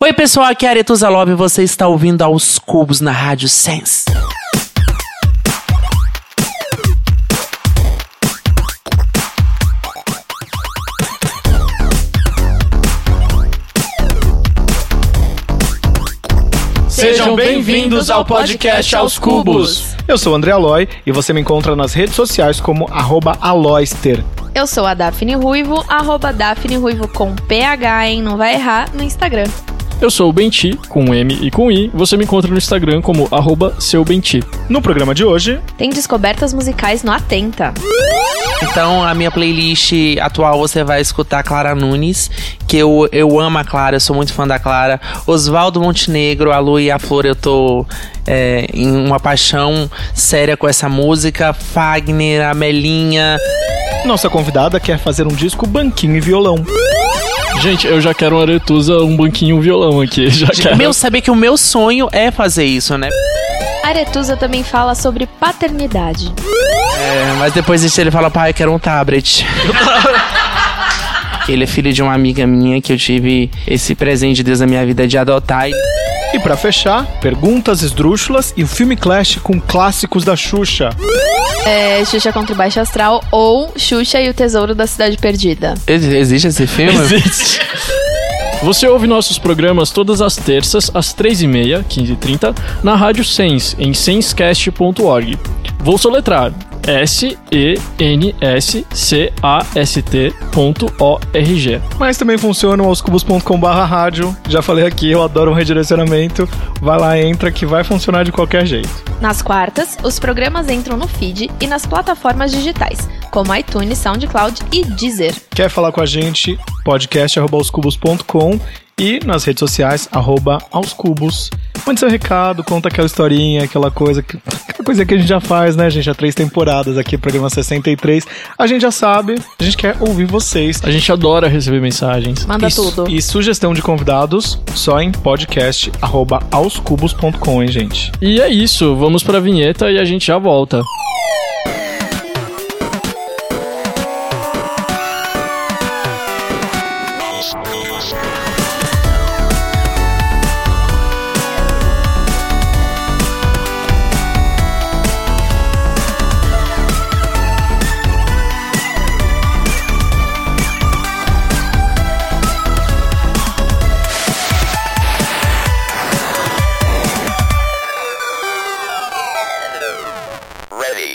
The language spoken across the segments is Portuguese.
Oi, pessoal, aqui é a Aretusa Love e você está ouvindo aos cubos na Rádio Sense. Sejam bem-vindos ao podcast Aos Cubos. Eu sou o André Aloy e você me encontra nas redes sociais como arroba Aloyster. Eu sou a Daphne Ruivo, arroba Daphne Ruivo com PH, hein? Não vai errar no Instagram. Eu sou o Benti, com M e com I. Você me encontra no Instagram como arroba seubenti. No programa de hoje, Tem descobertas musicais no Atenta. Então, a minha playlist atual você vai escutar Clara Nunes, que eu, eu amo a Clara, eu sou muito fã da Clara. Oswaldo Montenegro, a Lu e a Flor, eu tô é, em uma paixão séria com essa música. Fagner, a Melinha. nossa convidada quer fazer um disco banquinho e violão. Gente, eu já quero uma aretusa, um banquinho, um violão aqui. Já quero. Meu, saber que o meu sonho é fazer isso, né? Aretusa também fala sobre paternidade. É, mas depois disso ele fala, pai, eu quero um tablet. ele é filho de uma amiga minha que eu tive esse presente de Deus na minha vida de adotar. E E pra fechar, perguntas esdrúxulas e o filme Clash com clássicos da Xuxa. É, Xuxa contra o Baixo Astral ou Xuxa e o Tesouro da Cidade Perdida. Ex- Existe esse filme? Existe. Você ouve nossos programas todas as terças, às 3h30, 15h30, na Rádio Sense, em sensecast.org. Vou soletrar. S-E-N-S-C-A-S-T.org. Mas também funcionam aos cubos.com barra rádio. Já falei aqui, eu adoro um redirecionamento. Vai lá, entra que vai funcionar de qualquer jeito. Nas quartas, os programas entram no feed e nas plataformas digitais, como iTunes, SoundCloud e Deezer. Quer falar com a gente? podcast arroba aoscubos.com e nas redes sociais, arroba aos cubos. Mande seu recado, conta aquela historinha, aquela coisa, que- aquela coisa que a gente já faz, né, gente? Há três temporadas aqui, programa 63. A gente já sabe, a gente quer ouvir vocês. A gente adora receber mensagens. Manda e, tudo. E sugestão de convidados só em podcast arroba aoscubos.com, hein, gente? E é isso, vamos pra vinheta e a gente já volta.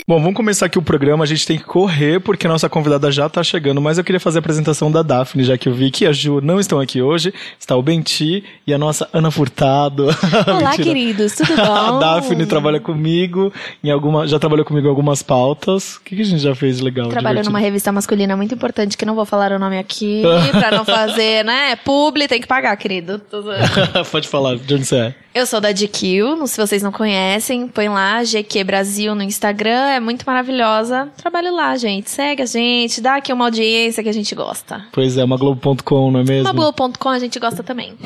Bom, vamos começar aqui o programa. A gente tem que correr porque a nossa convidada já tá chegando, mas eu queria fazer a apresentação da Daphne, já que eu vi que a Ju não estão aqui hoje. Está o Benti e a nossa Ana Furtado. Olá, queridos, tudo A bom? Daphne trabalha comigo em alguma, já trabalhou comigo em algumas pautas. O que, que a gente já fez legal? Trabalho divertido? numa revista masculina muito importante que não vou falar o nome aqui, pra não fazer, né? Publi, tem que pagar, querido. Pode falar, de onde você é? Eu sou da GQ, se vocês não conhecem, põe lá, GQ Brasil no Instagram, é muito maravilhosa. Trabalho lá, gente. Segue a gente, dá aqui uma audiência que a gente gosta. Pois é, uma Globo.com, não é mesmo? Maboa.com a gente gosta também.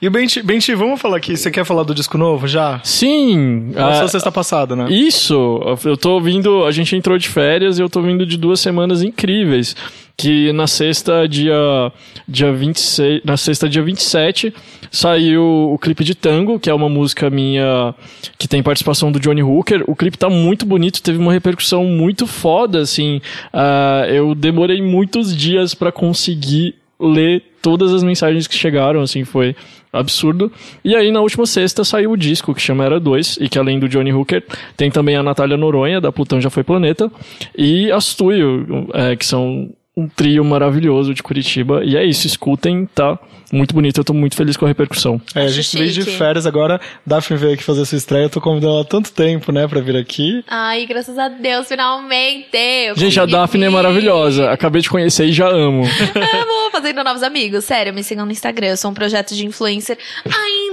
E o Benti, Benti, vamos falar aqui. Você quer falar do disco novo já? Sim! Ou ah, só sexta passada, né? Isso, eu tô vindo, a gente entrou de férias e eu tô vindo de duas semanas incríveis. Que na sexta, dia, dia 26, na sexta, dia 27, saiu o clipe de Tango, que é uma música minha que tem participação do Johnny Hooker. O clipe tá muito bonito, teve uma repercussão muito foda, assim. Ah, eu demorei muitos dias pra conseguir ler todas as mensagens que chegaram, assim, foi absurdo. E aí, na última sexta, saiu o disco que chama Era 2, e que além do Johnny Hooker, tem também a Natália Noronha, da Plutão Já Foi Planeta, e a Stuio, é, que são um trio maravilhoso de Curitiba. E é isso, escutem, tá muito bonito, eu tô muito feliz com a repercussão. É, a gente veio de férias agora. Daphne veio aqui fazer sua estreia. Eu tô convidando ela há tanto tempo, né, pra vir aqui. Ai, graças a Deus, finalmente! eu Gente, a Daphne é vir. maravilhosa, acabei de conhecer e já amo. Amo fazendo novos amigos. Sério, me sigam no Instagram. Eu sou um projeto de influencer.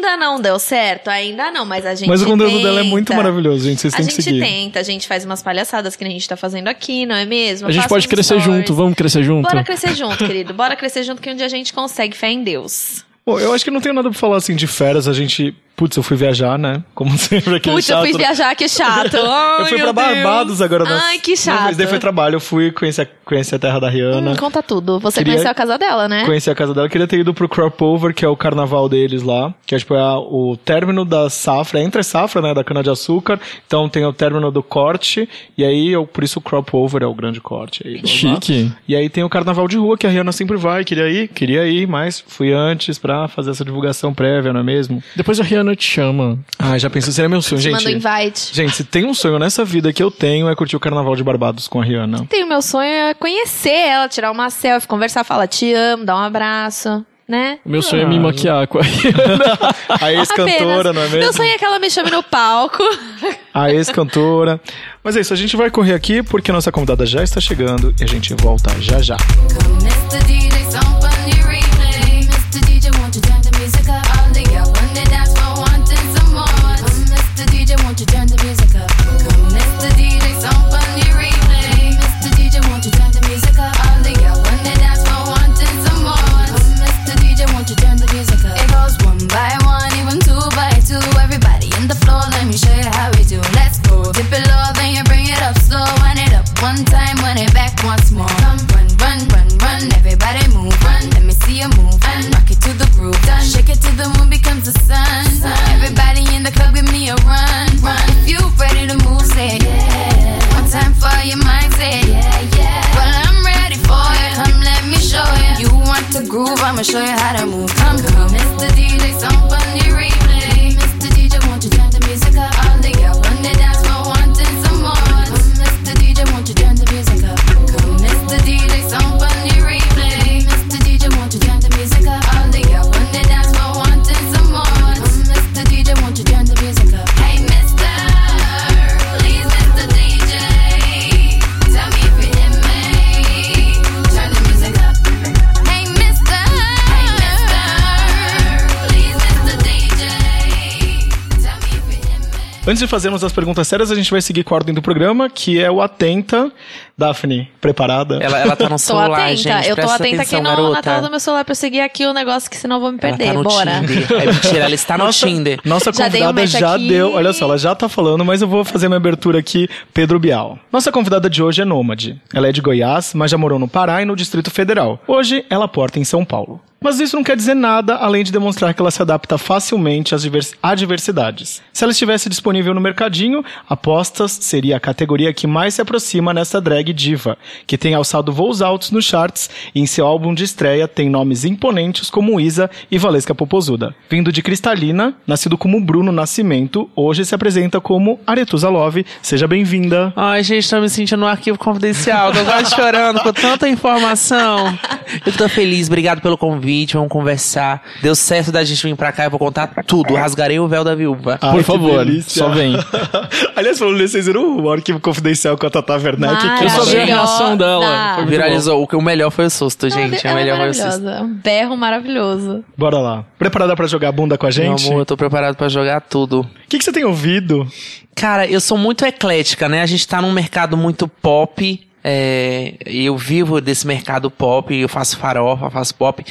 Ainda não deu certo, ainda não, mas a gente Mas o conteúdo tenta. dela é muito maravilhoso, gente. Vocês A têm que gente seguir. tenta, a gente faz umas palhaçadas que a gente tá fazendo aqui, não é mesmo? A gente pode crescer stories. junto, vamos crescer junto? Bora crescer junto, querido. Bora crescer junto que um dia a gente consegue. Fé em Deus. Bom, eu acho que não tenho nada pra falar assim de férias. A gente putz, eu fui viajar, né? Como sempre, aquele Putz, eu chato. fui viajar, que chato. Ai, Eu fui meu pra Deus. Barbados agora. nas- Ai, que chato. mas daí foi trabalho, eu fui conhecer, conhecer a terra da Rihanna. Hum, conta tudo. Você Queria- conheceu a casa dela, né? Conheci a casa dela, queria ter ido pro Crop Over, que é o carnaval deles lá, que é tipo é a- o término da safra, é entre a safra, né, da cana-de-açúcar, então tem o término do corte, e aí, eu, por isso o Crop Over é o grande corte. Aí. Chique. E aí tem o carnaval de rua, que a Rihanna sempre vai, queria ir, queria ir, mas fui antes pra fazer essa divulgação prévia, não é mesmo? Depois a Rihanna te chama. Ah, já pensou, seria meu sonho, Te manda um gente. invite. Gente, se tem um sonho nessa vida que eu tenho, é curtir o carnaval de Barbados com a Rihanna. Tem o meu sonho é conhecer ela, tirar uma selfie, conversar, falar te amo, dar um abraço, né? O meu sonho é me maquiar com a Rihanna. A ex-cantora, não é mesmo? Meu sonho é que ela me chame no palco. a ex-cantora. Mas é isso, a gente vai correr aqui porque a nossa convidada já está chegando e a gente volta já já. Mr. show you how to move. Antes de fazermos as perguntas sérias, a gente vai seguir com a ordem do programa, que é o Atenta. Daphne, preparada? Ela, ela tá no Tô celular, atenta. gente. eu tô atenta atenção, aqui no, na tela do meu celular pra eu seguir aqui o negócio, que senão eu vou me Ela perder. tá no Bora. Tinder. É mentira, ela está no Nossa, Tinder. nossa Já dei um convidada já deu. Olha só, ela já tá falando, mas eu vou fazer minha abertura aqui, Pedro Bial. Nossa convidada de hoje é nômade. Ela é de Goiás, mas já morou no Pará e no Distrito Federal. Hoje ela porta em São Paulo. Mas isso não quer dizer nada além de demonstrar que ela se adapta facilmente às adversidades. Se ela estivesse disponível no mercadinho, apostas seria a categoria que mais se aproxima nessa drag diva, que tem alçado voos altos nos charts e em seu álbum de estreia tem nomes imponentes como Isa e Valesca Popozuda. Vindo de Cristalina, nascido como Bruno Nascimento, hoje se apresenta como Aretusa Love. Seja bem-vinda. Ai, gente, tô me sentindo no arquivo confidencial. Tô quase chorando com tanta informação. Eu tô feliz, obrigado pelo convite. Vamos conversar. Deu certo da gente vir pra cá, eu vou contar tudo. Rasgarei o véu da viúva. Ai, Por que favor, delícia. só vem. Aliás, falando nisso, vocês viram o arquivo confidencial com a Tata Werneck? Maravilhosa. Que Eu só vi a reação dela. Maravilhosa. Foi Viralizou. O que o melhor foi o susto, Ela gente. é o melhor foi o susto. maravilhosa. Um berro maravilhoso. Bora lá. Preparada pra jogar bunda com a Meu gente? amor, eu tô preparado pra jogar tudo. O que, que você tem ouvido? Cara, eu sou muito eclética, né? A gente tá num mercado muito pop. É, eu vivo desse mercado pop, eu faço farofa, faço pop,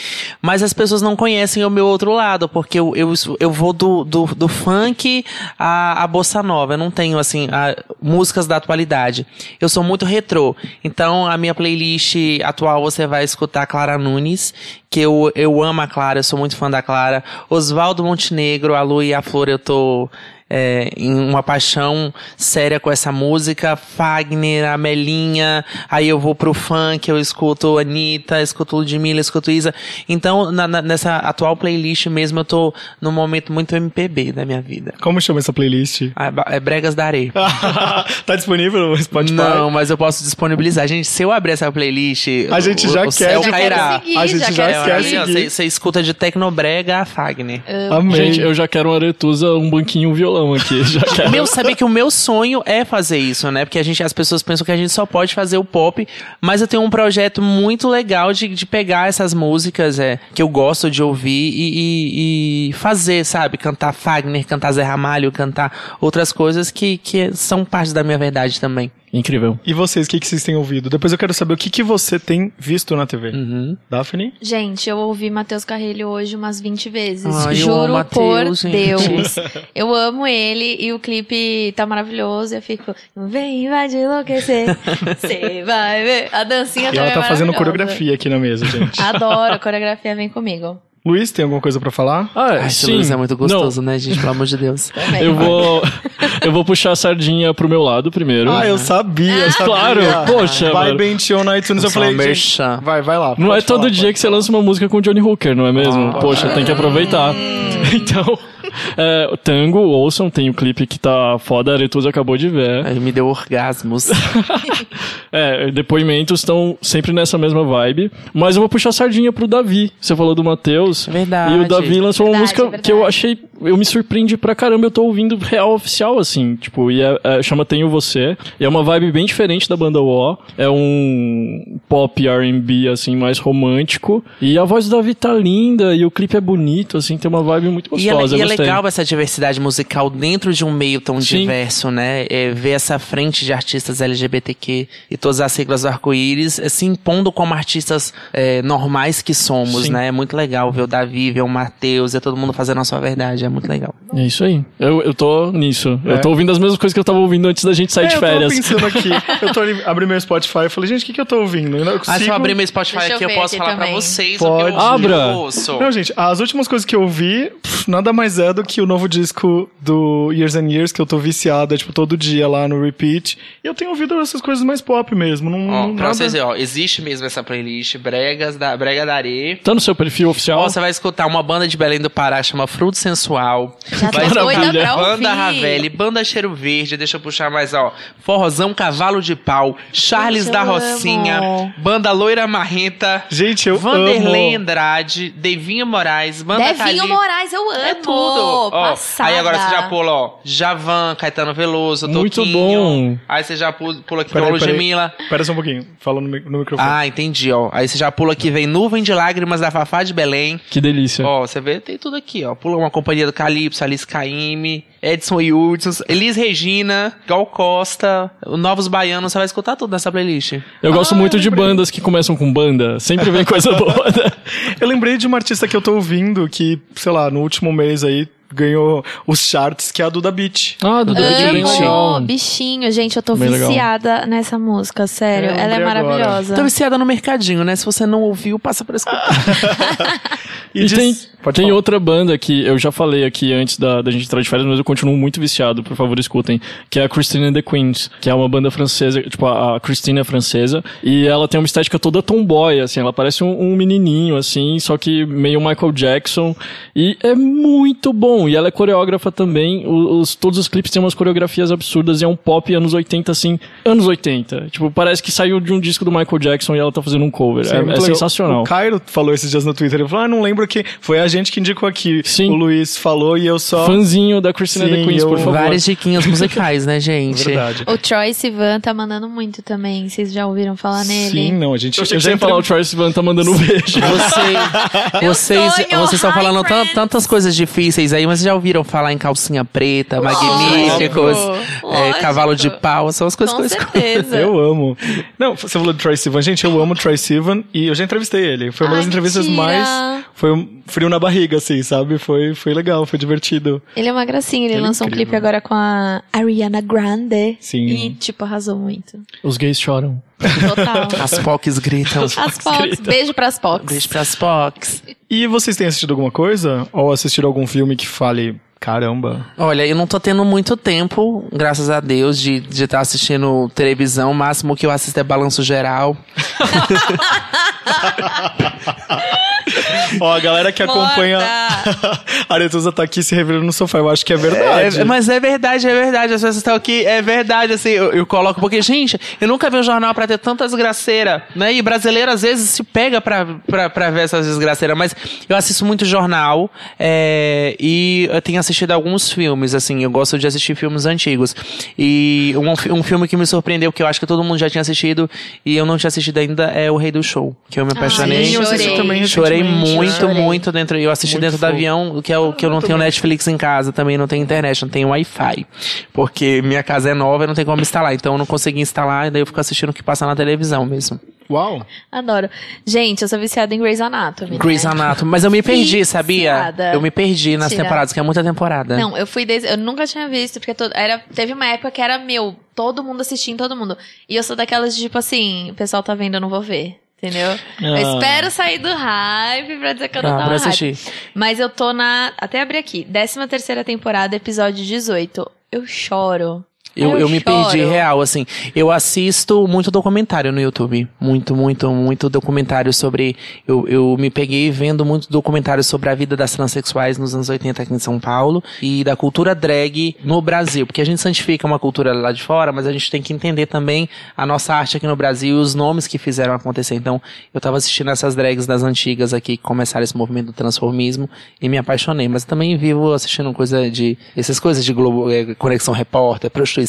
mas as pessoas não conhecem o meu outro lado, porque eu, eu, eu vou do, do, do funk à, à bossa nova, eu não tenho, assim, a- músicas da atualidade. Eu sou muito retrô, então a minha playlist atual você vai escutar Clara Nunes, que eu, eu amo a Clara, eu sou muito fã da Clara, Oswaldo Montenegro, a Lu e a Flor, eu tô é, em uma paixão séria com essa música. Fagner, a Melinha, aí eu vou pro funk, eu escuto Anitta, escuto Ludmilla, escuto Isa. Então, na- na- nessa atual playlist mesmo, eu tô num momento muito MPB da minha vida. Como chama essa playlist? Ah, É Bregas da Areia. tá disponível no Spotify? Não, mas eu posso disponibilizar. Gente, se eu abrir essa playlist, A gente o, já o quer céu de- cairá. seguir, a gente já já quer seguir. seguir. Você escuta de Tecnobrega a Fagner. Amei. Gente, eu já quero uma aretusa, um banquinho, um violão aqui. Já quero. Meu, saber que o meu sonho é fazer isso, né? Porque a gente, as pessoas pensam que a gente só pode fazer o pop, mas eu tenho um projeto muito legal de, de pegar essas músicas é, que eu gosto de ouvir e, e- e fazer, sabe? Cantar Fagner, cantar Zé Ramalho, cantar outras coisas que, que são parte da minha verdade também. Incrível. E vocês, o que, que vocês têm ouvido? Depois eu quero saber o que, que você tem visto na TV. Uhum. Daphne? Gente, eu ouvi Matheus Carrilho hoje umas 20 vezes. Eu Juro amo por gente. Deus. Eu amo ele e o clipe tá maravilhoso. Eu fico, vem, vai de enlouquecer. Você vai ver. A dancinha E também ela tá é fazendo coreografia aqui na mesa, gente. Adoro, a coreografia vem comigo. Luiz, tem alguma coisa pra falar? Ah, Ai, sim. Luiz é muito gostoso, Não, né, gente? Pelo amor de Deus. Eu vou, eu vou puxar a sardinha pro meu lado primeiro. Ah, eu sabia, eu sabia. Claro, poxa, Vai tio, na iTunes. Eu Só falei, gente, vai, vai lá. Não é todo falar, dia que você lança uma música com o Johnny Hooker, não é mesmo? Poxa, tem que aproveitar. Então, é, o Tango, ouçam, tem o clipe que tá foda, a Aretusa acabou de ver. Ele me deu orgasmos. É, depoimentos estão sempre nessa mesma vibe. Mas eu vou puxar a sardinha pro Davi. Você falou do Matheus. Verdade. E o Davi lançou uma Verdade, música é que eu achei. Eu me surpreendi pra caramba. Eu tô ouvindo real oficial, assim. Tipo, e é, é- chama Tenho Você. E é uma vibe bem diferente da banda O. É um pop RB, assim, mais romântico. E a voz do Davi tá linda. E o clipe é bonito, assim. Tem uma vibe muito E é, gostosa. e é legal essa diversidade musical dentro de um meio tão Sim. diverso, né? É, ver essa frente de artistas LGBTQ e todas as siglas do arco-íris é, se impondo como artistas é, normais que somos, Sim. né? É muito legal ver o Davi, ver o Matheus, é todo mundo fazendo a sua verdade, é muito legal. É isso aí. Eu, eu tô nisso. É. Eu tô ouvindo as mesmas coisas que eu tava ouvindo antes da gente sair É, de eu férias. tô pensando aqui. Eu tô ali, abri meu Spotify e falei, gente, o que, que eu tô ouvindo? Eu não Ah, se eu consigo- abrir meu Spotify Deixa eu aqui, eu ver posso aqui falar pra também. vocês Pode. o que eu Abra. eu ouço. Não, gente, as últimas coisas que eu vi, pff, nada mais é do que o novo disco do Years and Years, que eu tô viciado, é, tipo, todo dia lá no repeat. E eu tenho ouvido essas coisas mais pop mesmo. Não, Ó, não- pra nada... vocês verem, ó, existe mesmo essa playlist, Bregas da, Brega da Areia. Tá no seu perfil oficial? Ó, você vai escutar uma banda de Belém do Pará, chama Fruto Sensual. Já tô vai doida pra ouvir. Banda Ravelli, Banda Cheiro Verde, deixa eu puxar mais, ó. Forrozão Cavalo de Pau, Charles Gente, da Rocinha, amo. Banda Loira Marrenta, Gente, eu Vanderlei amo. Andrade, Devinho Moraes, Banda Devinho Cali. Moraes, eu amo. É tudo. Ó, Passada. aí agora você já pula, ó, Javan, Caetano Veloso, Muito Toquinho. bom. Aí você já pula, pula aqui Peraí, com a peraí. Ludmilla. Pera só um pouquinho. Fala no, no microfone. Ah, entendi, ó. Aí você já pula aqui, vem Nuvem de Lágrimas da Fafá de Belém. Que delícia. Ó, você vê, tem tudo aqui, ó. Pula uma companhia do Calypso, Alice Caymmi, Edson e Hudson, Elis Regina, Gal Costa, Novos Baianos, você vai escutar tudo nessa playlist. Eu gosto muito de bandas que começam com banda. Sempre vem coisa boa. né? Eu lembrei de uma artista que eu tô ouvindo que, sei lá, no último mês aí ganhou os charts, que é a Duda Beat. Ah, é bem Amo, legal. bichinho, gente, eu tô Bem legal. viciada nessa música, sério. É, eu Ela é lembrei agora. maravilhosa. Tô viciada no mercadinho, né? Se você não ouviu, passa pra escutar. E, diz- tem, Pode tem falar. outra banda que eu já falei aqui antes da, da gente entrar de férias, mas eu continuo muito viciado, por favor escutem, que é a Christine and the Queens, que é uma banda francesa, tipo, a, a Christine é francesa, e ela tem uma estética toda tomboy, assim, ela parece um, um menininho, assim, só que meio Michael Jackson, e é muito bom, e ela é coreógrafa também, os, todos os clipes têm umas coreografias absurdas, e é um pop anos 80, assim, anos 80, tipo, parece que saiu de um disco do Michael Jackson e ela tá fazendo um cover, Sim, é, muito é legal. sensacional. O Cairo falou esses dias no Twitter, ele falou, ah, não lembro que foi a gente que indicou aqui. Sim. O Luiz falou e eu só... Fãzinho da Christine and the Sim, Queens, eu- por favor. Várias diquinhas musicais, né, gente? Verdade. O Troy Sivan tá mandando muito também. Vocês já ouviram falar nele? Sim, não, a gente... Eu eu que já ia falar o Troy Sivan tá mandando um beijo. Você, vocês, vocês estão falando tantas coisas difíceis aí, mas vocês já ouviram falar em calcinha preta, magníficos, é, Lógico. cavalo de pau, são as coisas Com que eu escuto. certeza. Eu amo. Não, você falou do Troy Sivan. Gente, eu amo o Troy Sivan e eu já entrevistei ele. Foi uma Ai, das entrevistas mentira. mais... Foi um frio na barriga, assim, sabe? Foi, foi legal, foi divertido. Ele é uma gracinha. Ele, Ele é lançou um clipe agora com a Ariana Grande. Sim. E, tipo, arrasou muito. Os gays choram. Total. As POCs gritam. As Fox. Beijo pras Fox. Beijo pras POCs. E vocês têm assistido alguma coisa? Ou assistido algum filme que fale, caramba? Olha, eu não tô tendo muito tempo, graças a Deus, de estar de tá assistindo televisão. O máximo que eu assisto é balanço geral. Ó, a galera que Morta. acompanha. a Aretusa tá aqui se revirando no sofá. Eu acho que é verdade. É, mas é verdade, é verdade. As pessoas estão aqui, é verdade, assim, eu, eu coloco, porque, gente, eu nunca vi um jornal pra ter tanta desgraceira, né? E brasileiro, às vezes, se pega pra, pra, pra ver essas desgraceiras, mas eu assisto muito jornal, é, e eu tenho assistido alguns filmes, assim, eu gosto de assistir filmes antigos. E um, um filme que me surpreendeu, que eu acho que todo mundo já tinha assistido, e eu não tinha assistido ainda, é O Rei do Show, que eu me apaixonei. Sim, eu Chorei. também Chorei chorei muito, Chorei. muito dentro. Eu assisti Muito dentro do fofo. avião, que é o que eu não tenho Netflix em casa, também não tenho internet, não tenho Wi-Fi. Porque minha casa é nova e não tem como instalar. Então eu não consegui instalar, e daí eu fico assistindo o que passa na televisão mesmo. Uau. Adoro. Gente, eu sou viciada em Grey's Anatomy. Grey's né? Anatomy. Mas eu me perdi, sabia? Viciada. Eu me perdi nas Mentira. temporadas, que é muita temporada. Não, eu fui desde. Eu nunca tinha visto, porque todo, era, teve uma época que era meu, todo mundo assistindo, todo mundo. E eu sou daquelas de tipo assim, o pessoal tá vendo, eu não vou ver. Entendeu? Eu Ah. espero sair do hype pra dizer que eu não Pra- tava hype. Mas eu tô na. Até abrir aqui. 13 terceira temporada, episódio 18. Eu choro. Eu, eu me choro. perdi real, assim. Eu assisto muito documentário no YouTube. Muito, muito, muito documentário sobre. Eu, eu me peguei vendo muito documentário sobre a vida das transexuais nos anos 80 aqui em São Paulo e da cultura drag no Brasil. Porque a gente santifica uma cultura lá de fora, mas a gente tem que entender também a nossa arte aqui no Brasil e os nomes que fizeram acontecer. Então, eu tava assistindo essas drags das antigas aqui que começaram esse movimento do transformismo e me apaixonei. Mas também vivo assistindo coisa de. essas coisas de Globo, eh, Conexão Repórter, prostituição,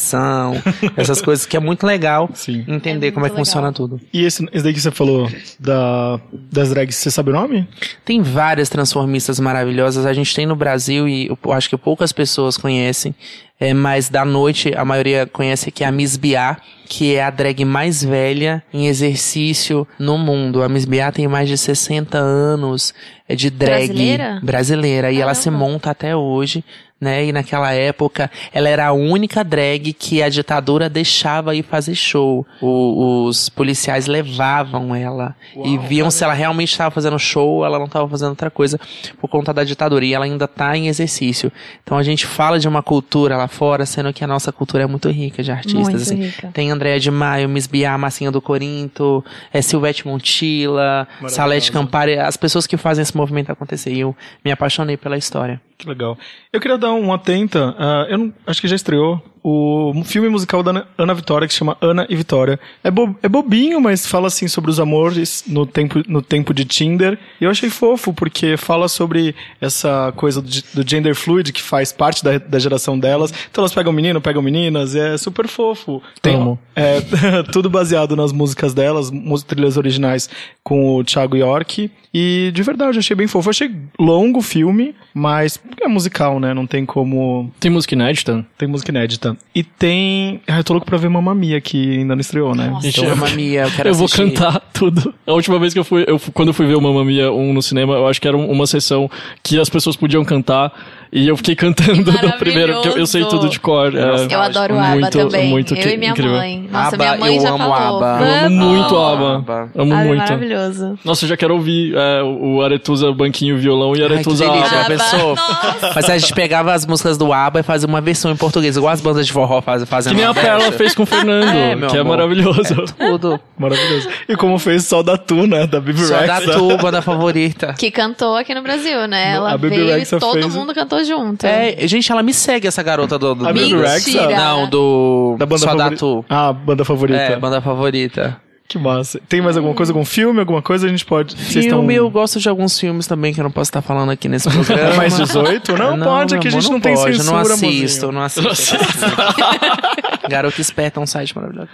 essas coisas que é muito legal Sim. entender É como é que funciona legal. tudo. E esse, esse daí que você falou da, das drags, você sabe o nome? Tem várias transformistas maravilhosas. A gente tem no Brasil e eu acho que poucas pessoas conhecem. É, mas da noite a maioria conhece que é a Miss Biá, que é a drag mais velha em exercício no mundo. A Miss Biá tem mais de 60 anos é, de drag Brasileira? brasileira, e ela se monta até hoje. Né? E naquela época, ela era a única drag que a ditadura deixava ir fazer show. O- os policiais levavam ela e viam se ela realmente estava fazendo show ou ela não estava fazendo outra coisa por conta da ditadura. E ela ainda está em exercício. Então a gente fala de uma cultura lá fora, sendo que a nossa cultura é muito rica de artistas. Muito assim. rica. Tem Andréa de Maio, Miss Biá, Massinha do Corinto, é Silvete Montilla, Salete Campari, as pessoas que fazem esse movimento acontecer. E eu me apaixonei pela história. Que legal. Eu queria dar um atenta. ah, eu não, acho que já estreou o filme musical da Ana, Ana Vitória que se chama Ana e Vitória. É, bo- é bobinho, mas fala assim sobre os amores no tempo, no tempo de Tinder. E eu achei fofo porque fala sobre essa coisa do, do gender fluid que faz parte da, da geração delas. Então elas pegam menino, pegam meninas. E é super fofo. Tem Amo. é, tudo baseado nas músicas delas, trilhas originais com o Thiago York. E de verdade, eu achei bem fofo. Eu achei longo o filme, mas é musical, né? Não tem como. Tem música inédita? Tem música inédita. E tem. Ah, eu tô louco pra ver Mamma Mia, que ainda não estreou, né? Nossa. Então, Mamma Mia, eu quero eu vou assistir. cantar tudo. A última vez que eu fui, eu, quando eu fui ver o Mamma Mia 1 no cinema, eu acho que era um- uma sessão que as pessoas podiam cantar. E eu fiquei cantando da primeira, porque eu, eu sei tudo de cor. é. Eu adoro o ABBA muito, também. muito eu que- e minha incrível. mãe. Nossa, ABBA, minha mãe eu já amo falou. ABBA. Eu amo muito ABBA. ABBA. Amo Ai, muito. maravilhoso. Nossa, eu já quero ouvir é, o Aretusa banquinho violão e Ai, Aretusa delícia, já ABBA. ABBA, pensou? nossa. Mas a gente pegava as músicas do ABBA e fazia uma versão em português, igual as bandas de forró fazem. Que nem a Perla fez com o Fernando, É, que é amor. maravilhoso. Tudo. Maravilhoso. E como fez Sol da Tu, né? Da Bibi Só da Rexa. tu, banda favorita. Que cantou aqui no Brasil, né? Ela a Bibi veio Rexa e todo mundo cantou junto. É, gente, ela me segue, essa garota do, do A do- Rexa? Não, do. Da banda favorita. Ah, banda favorita. É, banda favorita. Que massa. Tem mais alguma coisa, algum filme, alguma coisa? A gente pode. Filme, eu gosto de alguns filmes também que eu não posso estar falando aqui nesse programa. É mais 18? Não, pode, aqui a meu gente amor, não, tem pode, censura, Eu não assisto, eu não assisto. Garoto Esperta é um site maravilhoso.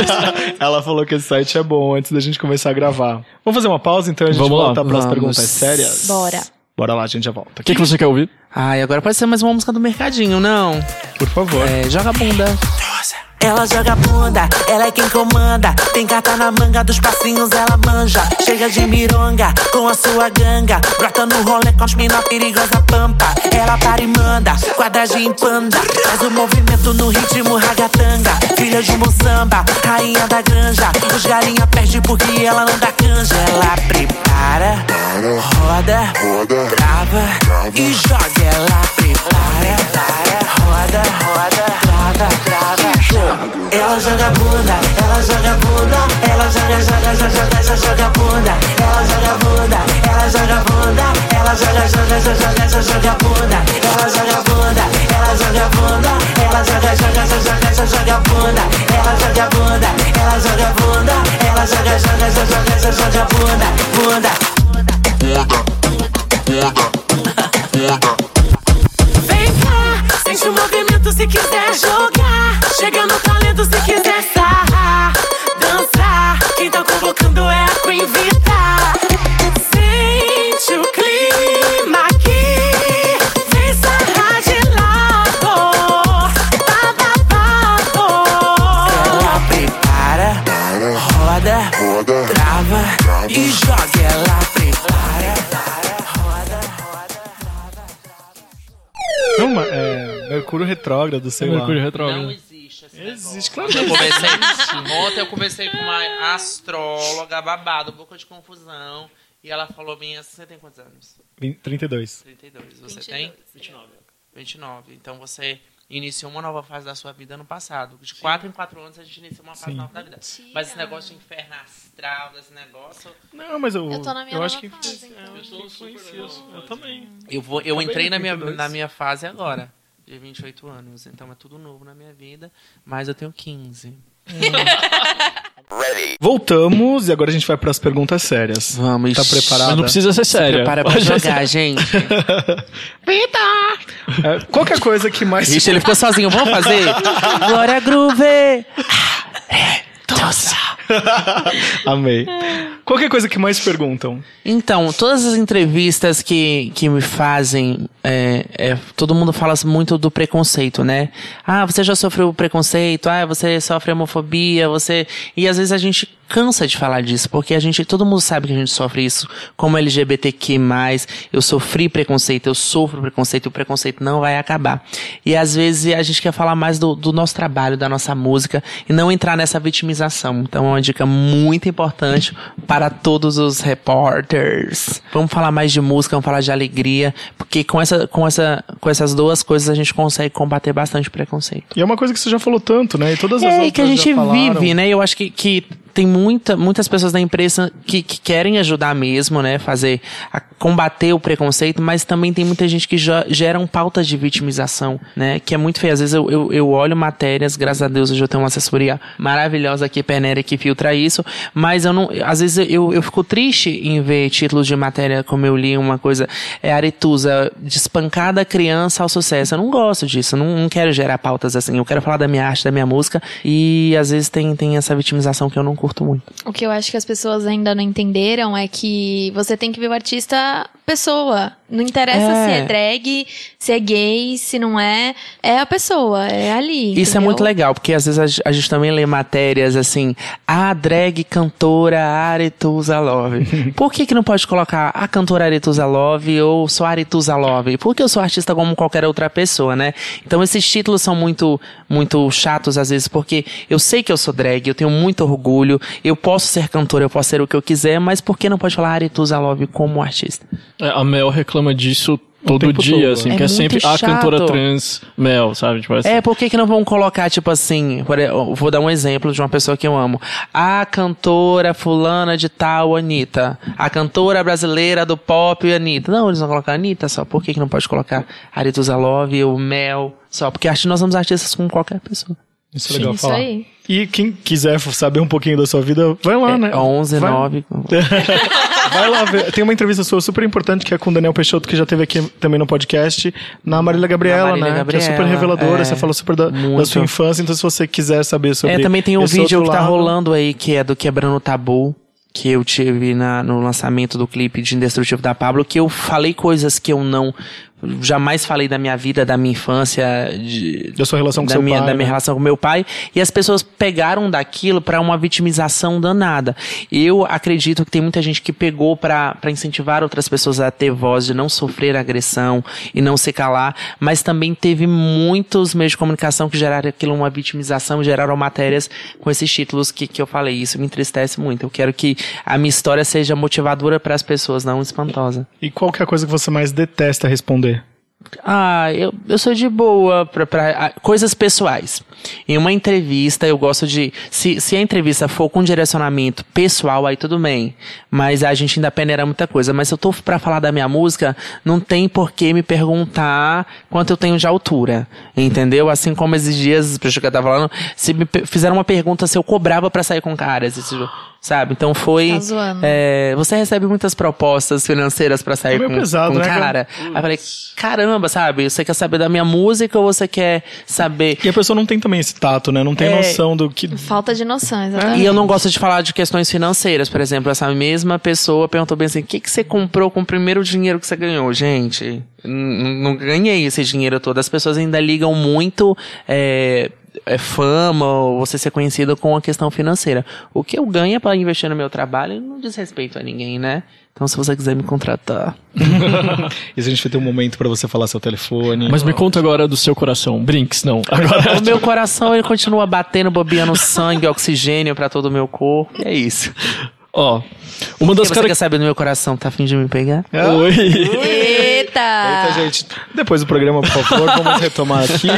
Ela falou que esse site é bom antes da gente começar a gravar. Vamos fazer uma pausa então a gente Vamos lá. volta para as perguntas sérias? Bora. Bora lá, a gente já volta. O que, que você quer ouvir? Ai, agora pode ser mais uma música do Mercadinho, não? Por favor. É, joga a bunda. Ela joga bunda, ela é quem comanda. Tem carta na manga dos passinhos, ela manja. Chega de mironga com a sua ganga. Brota no rolê com as mina perigosa pampa. Ela para e manda, quadradinho em panda. Faz o movimento no ritmo ragatanga. Filha de um bom samba, rainha da granja. Os galinha perde porque ela não dá canja. Ela prepara, roda, trava e joga. Ela prepara, roda, roda, trava, trava. Ela joga bunda, ela joga bunda, ela joga, joga, joga, joga, joga, bunda. Ela joga bunda, ela joga bunda, ela joga, joga, joga, joga, joga, bunda. Ela joga bunda, ela joga bunda, ela joga, joga, joga, joga, bunda. Ela joga bunda, ela joga bunda, ela joga, joga, joga, joga, joga, joga bunda, bunda. Vem sente o movimento se quiser jogar. Chega no talento se quiser Mercúrio retrógrado, sei lá. Mercúrio retrógrado. Não existe esse Existe, negócio. claro Ontem que eu conversei, Ontem eu conversei com uma astróloga babado, boca de confusão. E ela falou assim, você tem quantos anos? Vin- 32. 32. Você tem? 29. 29. Então você iniciou uma nova fase da sua vida no passado. De 4 em 4 anos a gente inicia uma fase Sim. nova da vida. Mas esse negócio de inferno astral, desse negócio. Não, mas eu, Eu tô na minha eu acho que fase, então. eu influencia. Eu também. Eu, vou, eu Também entrei na minha, 32. na minha fase agora, de 28 anos. Então é tudo novo na minha vida. Mas eu tenho 15. Voltamos e agora a gente vai para as perguntas sérias. Vamos. Tá preparada? Mas não precisa ser sério. Prepara pra jogar, gente. É, qual que é a coisa que mais Ixi, ele ficou sozinho. Vamos fazer? Glória Groove! Amei. Qual é a coisa que mais perguntam? Então, todas as entrevistas que, que me fazem, é, é, todo mundo fala muito do preconceito, né? Ah, você já sofreu preconceito, ah, você sofre homofobia, você. E às vezes a gente cansa de falar disso, porque a gente, todo mundo sabe que a gente sofre isso como LGBTQ+, eu sofri preconceito, eu sofro preconceito, o preconceito não vai acabar. E às vezes a gente quer falar mais do, do nosso trabalho, da nossa música, e não entrar nessa vitimização. Então é uma dica muito importante para todos os repórteres. Vamos falar mais de música, vamos falar de alegria, porque com, essa, com, essa, com essas duas coisas a gente consegue combater bastante preconceito. E é uma coisa que você já falou tanto, né? E todas as É, outras que a gente vive, né? Eu acho que, que tem muita, muitas pessoas da imprensa que, que querem ajudar mesmo, né? Fazer, combater o preconceito, mas também tem muita gente que geram pautas de vitimização, né? Que é muito feio. Às vezes eu, eu, eu olho matérias, graças a Deus hoje eu tenho uma assessoria maravilhosa aqui, Penéria, que filtra isso, mas eu não, às vezes eu, eu fico triste em ver títulos de matéria, como eu li uma coisa, é Aretusa, de espancada criança ao sucesso. Eu não gosto disso, não, não quero gerar pautas assim, eu quero falar da minha arte, da minha música, e às vezes tem, tem essa vitimização que eu não curto muito. O que eu acho que as pessoas ainda não entenderam é que você tem que ver o artista pessoa. Não interessa É. se é drag, se é gay, se não é. É a pessoa, é ali. Isso é entendeu? muito legal, porque às vezes a gente também lê matérias assim, a drag cantora Aretusa Love. Por que que não pode colocar a cantora Aretusa Love ou só Aretusa Love? Porque eu sou artista como qualquer outra pessoa, né? Então esses títulos são muito, muito chatos às vezes, porque eu sei que eu sou drag, eu tenho muito orgulho, eu posso ser cantora, eu posso ser o que eu quiser, mas por que não pode falar Aretusa Love como artista? É, a Mel reclama disso todo dia, todo, assim, né? que É é sempre muito a chato. cantora trans Mel, sabe? Tipo assim. É, por que, que não vão colocar, tipo assim, por eu vou dar um exemplo de uma pessoa que eu amo. A cantora fulana de tal, Anitta. A cantora brasileira do pop, Anitta. Não, eles vão colocar Anitta só. Por que, que não pode colocar Arituza Love ou Mel só? Porque acho que nós somos artistas como qualquer pessoa. Isso é legal Isso falar. aí. E quem quiser saber um pouquinho da sua vida, vai lá, né? É 11, vai, 9. Vai lá ver. Tem uma entrevista sua super importante que é com o Daniel Peixoto, que já teve aqui também no podcast, na Marília Gabriela, Na Marília né? que é super Gabriela, reveladora. é. Você falou super da, da sua infância, então se você quiser saber sobre É, também tem um vídeo que tá rolando aí, que é do Quebrando o Tabu, que eu tive na, no lançamento do clipe de Indestrutível da Pablo, que eu falei coisas que eu não jamais falei da minha vida, da minha infância, de, Da sua relação com da seu minha, pai, Da minha né? relação com meu pai. E as pessoas pegaram daquilo pra uma vitimização danada. Eu acredito que tem muita gente que pegou pra incentivar outras pessoas a ter voz, de não sofrer agressão e não se calar, mas também teve muitos meios de comunicação que geraram aquilo uma vitimização, geraram matérias com esses títulos que, que eu falei. Isso me entristece muito. Eu quero que a minha história seja motivadora para as pessoas, não espantosa. E qual que é a coisa que você mais detesta responder? Ah, eu, eu sou de boa pra, pra ah, coisas pessoais. Em uma entrevista, eu gosto de. Se, se a entrevista for com direcionamento pessoal, aí tudo bem. Mas a gente ainda peneira muita coisa. Mas se eu tô pra falar da minha música, não tem por que me perguntar quanto eu tenho de altura. Entendeu? Assim como esses dias, isso que eu tava falando, se me fizeram uma pergunta se eu cobrava pra sair com caras. Sabe? Então foi. Tá zoando. é, você recebe muitas propostas financeiras pra sair É com, pesado, com né, cara. Aí eu falei, caramba, sabe? Você quer saber da minha música ou você quer saber. E a pessoa não tem também esse tato, né? Não tem É. noção do que. Falta de noção, exatamente. E eu não gosto de falar de questões financeiras, por exemplo. Essa mesma pessoa perguntou bem assim: o que, que você comprou com o primeiro dinheiro que você ganhou? Gente, não ganhei esse dinheiro todo. As pessoas ainda ligam muito. é, é, fama ou você ser conhecido com a questão financeira. O que eu ganho para investir no meu trabalho não diz respeito a ninguém, né? Então, se você quiser me contratar. E a gente vai ter um momento pra você falar seu telefone. Mas me conta agora do seu coração. Brinks, não. Agora. O meu coração ele continua batendo, bobeando sangue, oxigênio para todo o meu corpo. E é isso. Ó, uma das que você quer caras. saber do meu coração? Tá afim de me pegar? Oi. Eita! Eita, gente. Depois do programa, por favor, vamos retomar aqui.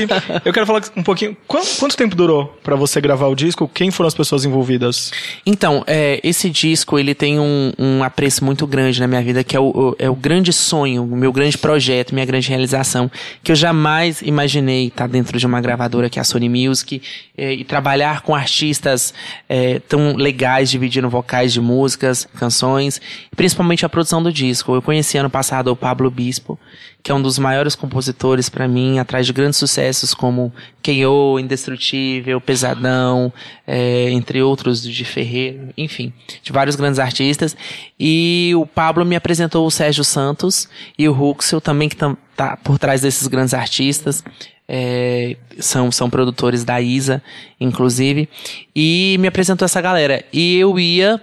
Eu quero falar um pouquinho. Quanto, quanto tempo durou pra você gravar o disco? Quem foram as pessoas envolvidas? Então, é, esse disco, ele tem um, um apreço muito grande na minha vida, que é o, o- é o grande sonho, o meu grande projeto, minha grande realização, que eu jamais imaginei estar dentro de uma gravadora que é a Sony Music, é, e trabalhar com artistas é, tão legais, dividindo vocais de músicas, canções, e principalmente a produção do disco. Eu conheci ano passado o Pablo Bispo, que é um dos maiores compositores pra mim, atrás de grandes sucessos como K.O., Indestrutível, Pesadão, é, entre outros de Ferreira, enfim, de vários grandes artistas. E o Pablo me apresentou o Sérgio Santos e o Ruxel também, que tam, tá por trás desses grandes artistas. É, são, são produtores da Isa, inclusive, e me apresentou essa galera. E eu ia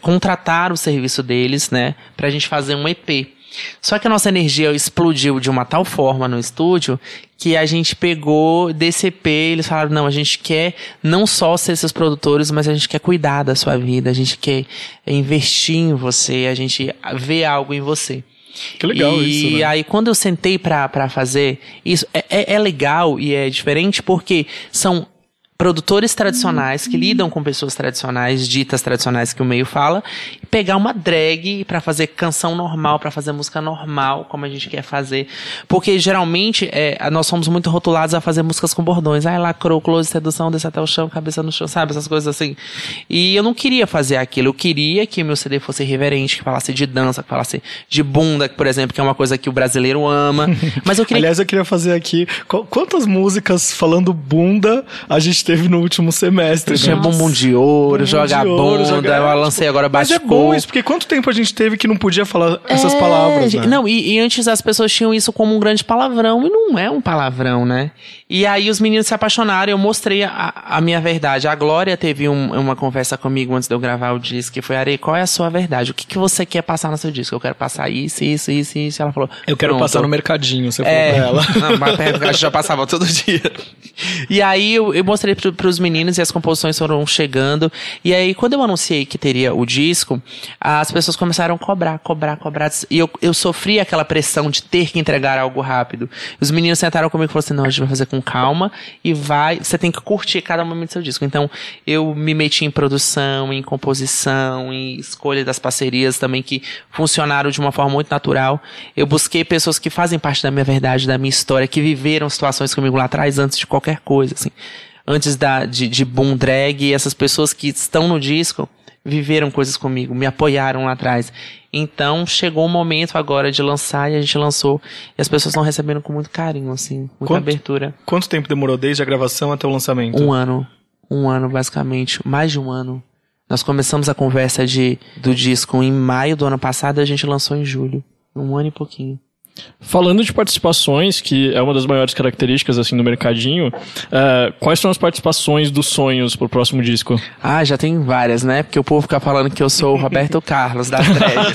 contratar o serviço deles, né, pra gente fazer um EP. Só que a nossa energia explodiu de uma tal forma no estúdio que a gente pegou desse EP, eles falaram, não, a gente quer não só ser seus produtores, mas a gente quer cuidar da sua vida, a gente quer investir em você, a gente vê algo em você. Que legal e isso, né? aí, quando eu sentei pra, pra fazer isso, é, é, é legal e é diferente porque são produtores tradicionais que lidam com pessoas tradicionais, ditas tradicionais que o meio fala, pegar uma drag pra fazer canção normal, pra fazer música normal, como a gente quer fazer. Porque geralmente é, nós somos muito rotulados a fazer músicas com bordões. Ah, lacrou, close, sedução, desce até o chão, cabeça no chão, sabe? Essas coisas assim. E eu não queria fazer aquilo. Eu queria que o meu CD fosse reverente, que falasse de dança, que falasse de bunda, por exemplo, que é uma coisa que o brasileiro ama. Mas eu queria Aliás, eu queria fazer aqui. qu- Quantas músicas falando bunda a gente teve no último semestre? Tinha né? bumbum de ouro, Bumbum joga de ouro, bunda, jogar- eu lancei agora bate é bom isso, porque quanto tempo a gente teve que não podia falar essas É, palavras, né? Não, e, e antes as pessoas tinham isso como um grande palavrão, e não é um palavrão, né? E aí os meninos se apaixonaram, eu mostrei a, a minha verdade. A Glória teve um- uma conversa comigo antes de eu gravar o disco, que foi, Arei, qual é a sua verdade? O que, que você quer passar no seu disco? Eu quero passar isso, isso, isso, isso. Ela falou, Eu quero passar no mercadinho, você falou É, pra ela. não, mas a gente já passava todo dia. E aí eu, eu mostrei pro, pros meninos e as composições foram chegando. E aí, quando eu anunciei que teria o disco, as pessoas começaram a cobrar, cobrar, cobrar. E eu, eu sofri aquela pressão de ter que entregar algo rápido. Os meninos sentaram comigo e falaram assim: não, a gente vai fazer com calma e vai. Você tem que curtir cada momento do seu disco. Então, eu me meti em produção, em composição, em escolha das parcerias também que funcionaram de uma forma muito natural. Eu busquei pessoas que fazem parte da minha verdade, da minha história, que viveram situações comigo lá atrás antes de qualquer coisa, assim. Antes da, de, de boom drag, essas pessoas que estão no disco viveram coisas comigo, me apoiaram lá atrás. Então, chegou o momento agora de lançar e a gente lançou. E as pessoas estão recebendo com muito carinho, assim, muita Quanto- abertura. Quanto tempo demorou desde a gravação até o lançamento? Um ano. Um ano, basicamente. Mais de um ano. Nós começamos a conversa de, do disco em maio do ano passado e a gente lançou em julho. Um ano e pouquinho. Falando de participações, que é uma das maiores características assim do mercadinho, é, quais são as participações dos sonhos pro próximo disco? Ah, já tem várias, né? Porque o povo fica falando que eu sou o Roberto Carlos das drags.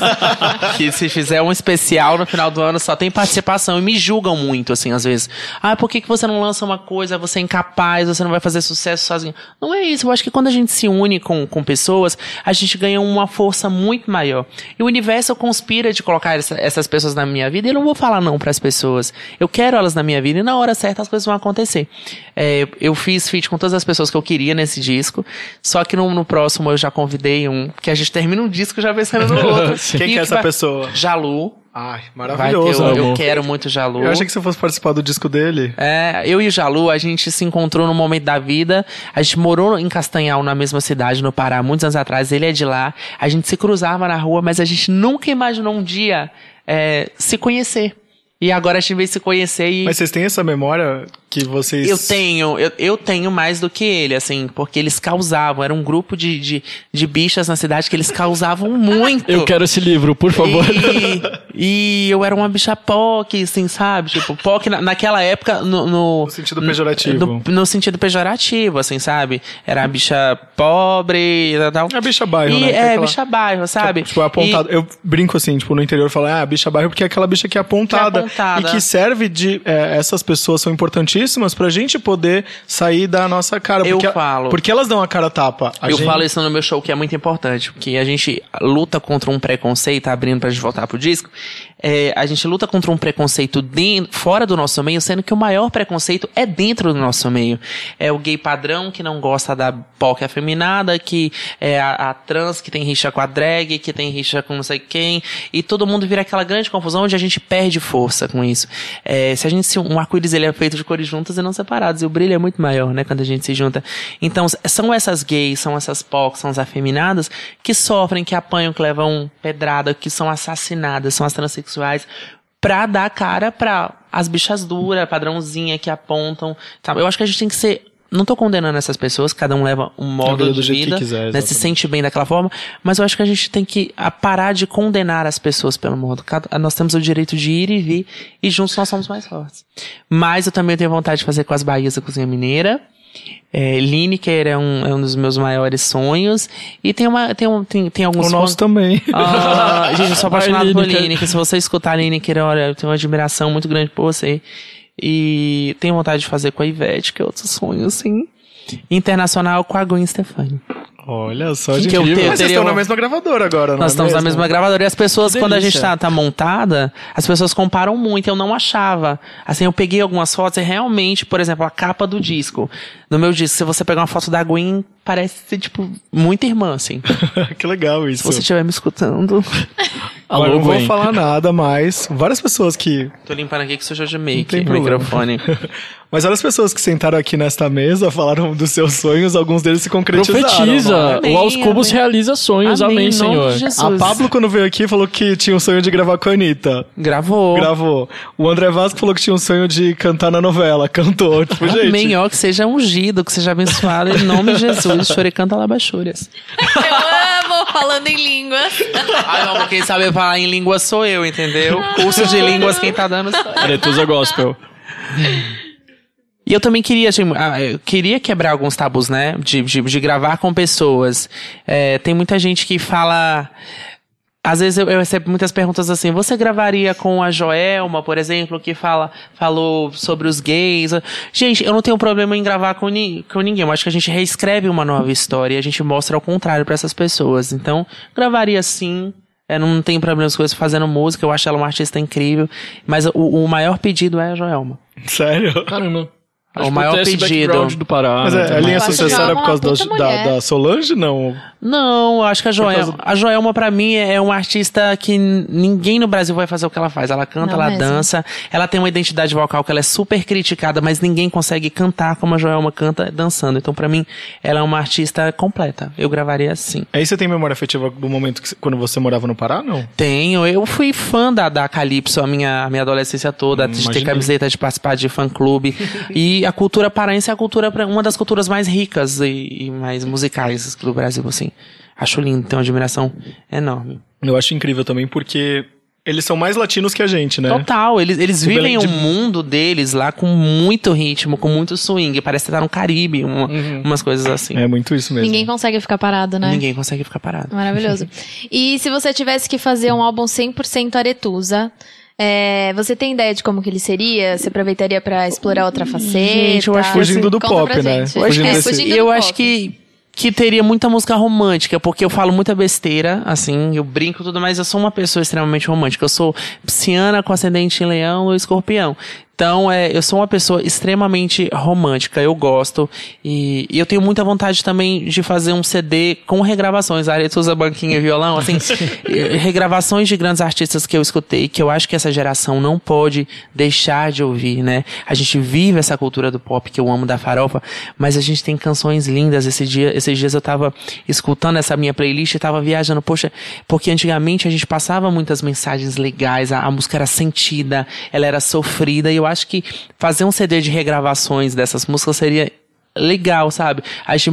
que se fizer um especial no final do ano só tem participação. E me julgam muito, assim, às vezes. Ah, por que, que você não lança uma coisa? Você é incapaz, você não vai fazer sucesso sozinho. Não é isso. Eu acho que quando a gente se une com, com pessoas, a gente ganha uma força muito maior. E o universo conspira de colocar essa- essas pessoas na minha vida e eu não vou falar não para as pessoas. Eu quero elas na minha vida e na hora certa as coisas vão acontecer. É, eu fiz feat com todas as pessoas que eu queria nesse disco, só que no, no próximo eu já convidei um, que a gente termina um disco já pensando no outro. Quem que é essa vai- pessoa? Jalu. Ai, Vai ter, maravilhoso. eu, eu quero muito Jalu. Eu achei que você fosse participar do disco dele. É, eu e o Jalu, a gente se encontrou num momento da vida. A gente morou em Castanhal, na mesma cidade, no Pará, muitos anos atrás. Ele é de lá. A gente se cruzava na rua, mas a gente nunca imaginou um dia é, se conhecer. E agora a gente veio se conhecer e. Mas vocês têm essa memória que vocês. Eu tenho, eu, eu tenho mais do que ele, assim, porque eles causavam, era um grupo de, de, de bichas na cidade que eles causavam muito. Eu quero esse livro, por favor. E, e eu era uma bicha POC, assim, sabe? Tipo, POC na, naquela época, no, no, No sentido pejorativo. no, no sentido pejorativo, assim, sabe? Era a bicha pobre e tal. É a bicha bairro, e, né? Que é É, aquela- bicha bairro, sabe? Tipo, é apontado. Eu brinco assim, tipo, no interior falo, ah, bicha bairro, porque é aquela bicha que é apontada. apontada. E que serve de. é, essas pessoas são importantíssimas pra gente poder sair da nossa cara. Eu porque, falo. Porque elas dão a cara tapa. A eu gente- falo isso no meu show, que é muito importante, porque a gente luta contra um preconceito, abrindo pra gente voltar pro disco, é, a gente luta contra um preconceito den- fora do nosso meio, sendo que o maior preconceito é dentro do nosso meio. É o gay padrão que não gosta da POC afeminada, que é a, a trans que tem rixa com a drag, que tem rixa com não sei quem, e todo mundo vira aquela grande confusão onde a gente perde força com isso. É, se a gente se um arco-íris ele é feito de cores juntas e não separadas, e o brilho é muito maior, né, quando a gente se junta. Então, são essas gays, são essas POC, são as afeminadas que sofrem, que apanham, que levam pedrada, que são assassinadas, são as transexuais, pra dar cara pra as bichas duras, padrãozinha que apontam. Tá? Eu acho que a gente tem que ser. Não tô condenando essas pessoas, cada um leva um modo vida de do jeito que vida, quiser, né, se sente bem daquela forma, mas eu acho que a gente tem que parar de condenar as pessoas pelo mundo. Cada- nós temos o direito de ir e vir, e juntos nós somos mais fortes. Mas eu também tenho vontade de fazer com as Bahias a Cozinha Mineira. É, Lineker é um, é um dos meus maiores sonhos. E tem, uma, tem, um, tem, tem alguns O nosso também. ah, gente, eu sou apaixonado Ai, por. Lineker. Se você escutar Lineker, olha, eu tenho uma admiração muito grande por você. E tenho vontade de fazer com a Ivete, que é outro sonho, assim. Internacional com a Gwen Stefani. Olha só, Que gente. que eu Mas tenho? vocês estão na mesma gravadora agora, não Nós é estamos na mesmo? mesma gravadora e as pessoas, quando a gente tá, tá montada, as pessoas comparam muito. Eu não achava. Assim, eu peguei algumas fotos e realmente, por exemplo, a capa do disco. No meu disco, se você pegar uma foto da Gwen, parece ser, tipo, muito irmã, assim. que legal isso. Se você estiver me escutando. Agora, Alô, não vou falar nada, mas várias pessoas que. Tô limpando aqui que sujou de make microfone. Mas várias pessoas que sentaram aqui nesta mesa falaram dos seus sonhos, alguns deles se concretizaram. Profetiza. Amém, o Aos Cubos amém. realiza sonhos. Amém, nome Senhor. A Pablo, quando veio aqui, falou que tinha um sonho de gravar com a Anitta. Gravou. Gravou. O André Vasco falou que tinha um sonho de cantar na novela. Cantou. Tipo, gente. Amém, ó, que seja ungido, que seja abençoado em nome de Jesus. Chore canta labachúrias. Eu amo falando em línguas. Ai, não, quem sabe falar em língua sou eu, entendeu? Curso de línguas, quem tá dando sou eu. Aretusa Gospel. E eu também queria, assim, ah, eu queria quebrar alguns tabus, né? De, de, de gravar com pessoas. É, tem muita gente que fala. Às vezes eu, eu recebo muitas perguntas assim: você gravaria com a Joelma, por exemplo, que fala, falou sobre os gays? Gente, eu não tenho problema em gravar com, ni, com ninguém. Eu acho que a gente reescreve uma nova história e a gente mostra ao contrário para essas pessoas. Então, gravaria sim. É, não tem problema com isso fazendo música, eu acho ela uma artista incrível. Mas o, o maior pedido é a Joelma. Sério? Caramba. O Acho que maior pedido. do Pará. Mas né, é, a linha sucessória é por causa é da, da, da Solange, não? Não, acho que a Joelma, do- a Joelma pra mim é uma artista que ninguém no Brasil vai fazer o que ela faz. Ela canta, Não ela mesmo. dança, ela tem uma identidade vocal que ela é super criticada, mas ninguém consegue cantar como a Joelma canta dançando. Então pra mim, ela é uma artista completa. Eu gravaria assim. Aí você tem memória afetiva do momento que, quando você morava no Pará, não? Tenho, eu fui fã da, da Calypso a minha, a minha adolescência toda, de ter camiseta, de participar de fã-clube. e a cultura paraense é a cultura, uma das culturas mais ricas e, e mais musicais do Brasil, assim. Acho lindo, tenho uma admiração enorme. Eu acho incrível também, porque eles são mais latinos que a gente, né? Total, eles, eles O vivem Belém de- o mundo deles lá com muito ritmo, com muito swing. Parece que tá no Caribe, uma- umas coisas assim. É muito isso mesmo. Ninguém consegue ficar parado, né? Ninguém consegue ficar parado. Maravilhoso. E se você tivesse que fazer um álbum 100% Aretusa, é, você tem ideia de como que ele seria? Você aproveitaria pra explorar outra faceta? Gente, eu acho que Fugindo do Conta pop, né? gente. Eu acho Fugindo que, É, desse- fugindo eu do acho pop. que, que teria muita música romântica, porque eu falo muita besteira, assim, eu brinco e tudo, mas eu sou uma pessoa extremamente romântica. Eu sou pisciana com ascendente em leão e escorpião. Então, é, eu sou uma pessoa extremamente romântica, eu gosto. E, e eu tenho muita vontade também de fazer um CD com regravações. A Aretusa usa banquinha e violão, assim, regravações de grandes artistas que eu escutei, que eu acho que essa geração não pode deixar de ouvir, né? A gente vive essa cultura do pop que eu amo da farofa, mas a gente tem canções lindas. Esse dia, esses dias eu tava escutando essa minha playlist e tava viajando, poxa, porque antigamente a gente passava muitas mensagens legais, a, a música era sentida, ela era sofrida, e eu acho que fazer um CD de regravações dessas músicas seria legal, sabe? A gente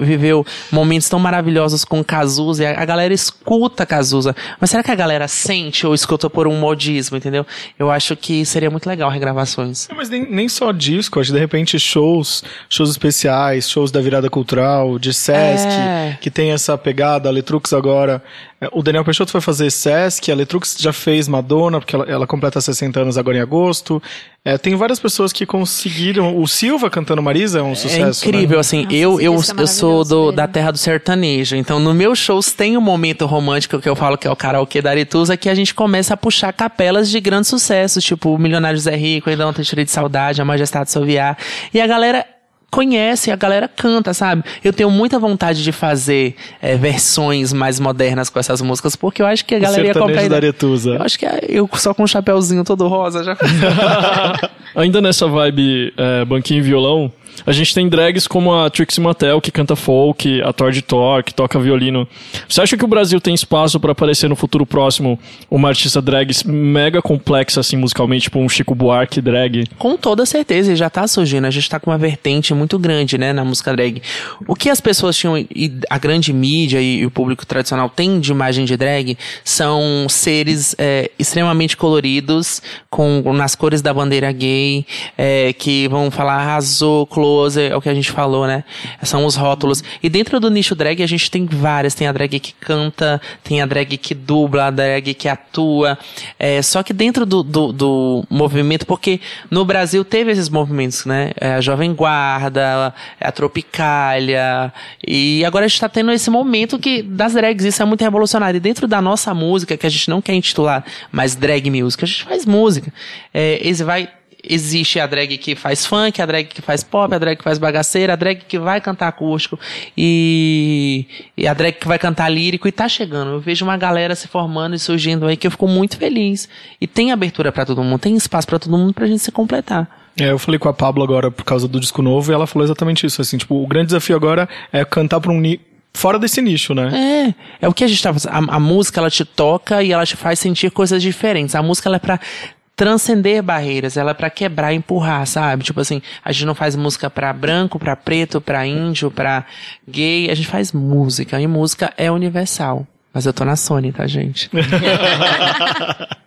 viveu momentos tão maravilhosos com Cazuza e a, a galera escuta Cazuza. Mas será que a galera sente ou escuta por um modismo, entendeu? Eu acho que seria muito legal regravações. Mas nem, nem só disco, acho que de repente shows, shows especiais, shows da virada cultural, de Sesc, É. que tem essa pegada, a Letrux agora. É, O Daniel Peixoto foi fazer Sesc, a Letrux já fez Madonna, porque ela, ela completa 60 anos agora em agosto. É, tem várias pessoas que conseguiram. O Silva cantando Marisa é um sucesso. é incrível, né? assim, Nossa, eu, eu, é eu sou do, da terra do sertanejo, então no meus shows tem um momento romântico que eu falo que é o karaokê da Arituza, que a gente começa a puxar capelas de grandes sucessos, tipo o Milionário Zé Rico, Ainda Ontem Chorei de Saudade, A Majestade Soviar, e a galera conhece, a galera canta, sabe? Eu tenho muita vontade de fazer é, versões mais modernas com essas músicas, porque eu acho que a galera ia comprar... da. Aretusa. Eu acho que é- eu só com um chapéuzinho todo rosa já... Ainda nessa vibe é, banquinho e violão, a gente tem drags como a Trixie Mattel, que canta folk, a Thor de Thor, que toca violino. Você acha que o Brasil tem espaço para aparecer no futuro próximo uma artista drag mega complexa, assim, musicalmente, tipo um Chico Buarque drag? Com toda certeza, já tá surgindo. A gente tá com uma vertente muito grande, né, na música drag. O que as pessoas tinham, e a grande mídia e, e o público tradicional tem de imagem de drag, são seres é, extremamente coloridos, com nas cores da bandeira gay, é, que vão falar arrasou, close, é o que a gente falou, né? São os rótulos. E dentro do nicho drag, a gente tem várias. Tem a drag que canta, tem a drag que dubla, a drag que atua. É, só que dentro do, do, do movimento, porque no Brasil teve esses movimentos, né? É, a Jovem Guarda, a Tropicália. E agora a gente tá tendo esse momento que das drags, isso é muito revolucionário. E dentro da nossa música, que a gente não quer intitular mais drag music, a gente faz música. É, esse vai Existe a drag que faz funk, a drag que faz pop, a drag que faz bagaceira, a drag que vai cantar acústico e, e a drag que vai cantar lírico e tá chegando. Eu vejo uma galera se formando e surgindo aí que eu fico muito feliz. E tem abertura pra todo mundo, tem espaço pra todo mundo pra gente se completar. É, eu falei com a Pablo agora por causa do disco novo e ela falou exatamente isso, assim, tipo, o grande desafio agora é cantar pra um ni fora desse nicho, né? É, é o que a gente tá fazendo. A, a música, ela te toca e ela te faz sentir coisas diferentes. A música, ela é pra transcender barreiras, ela é pra quebrar empurrar, sabe? Tipo assim, a gente não faz música pra branco, pra preto, pra índio, pra gay, a gente faz música, e música é universal. Mas eu tô na Sony, tá, gente?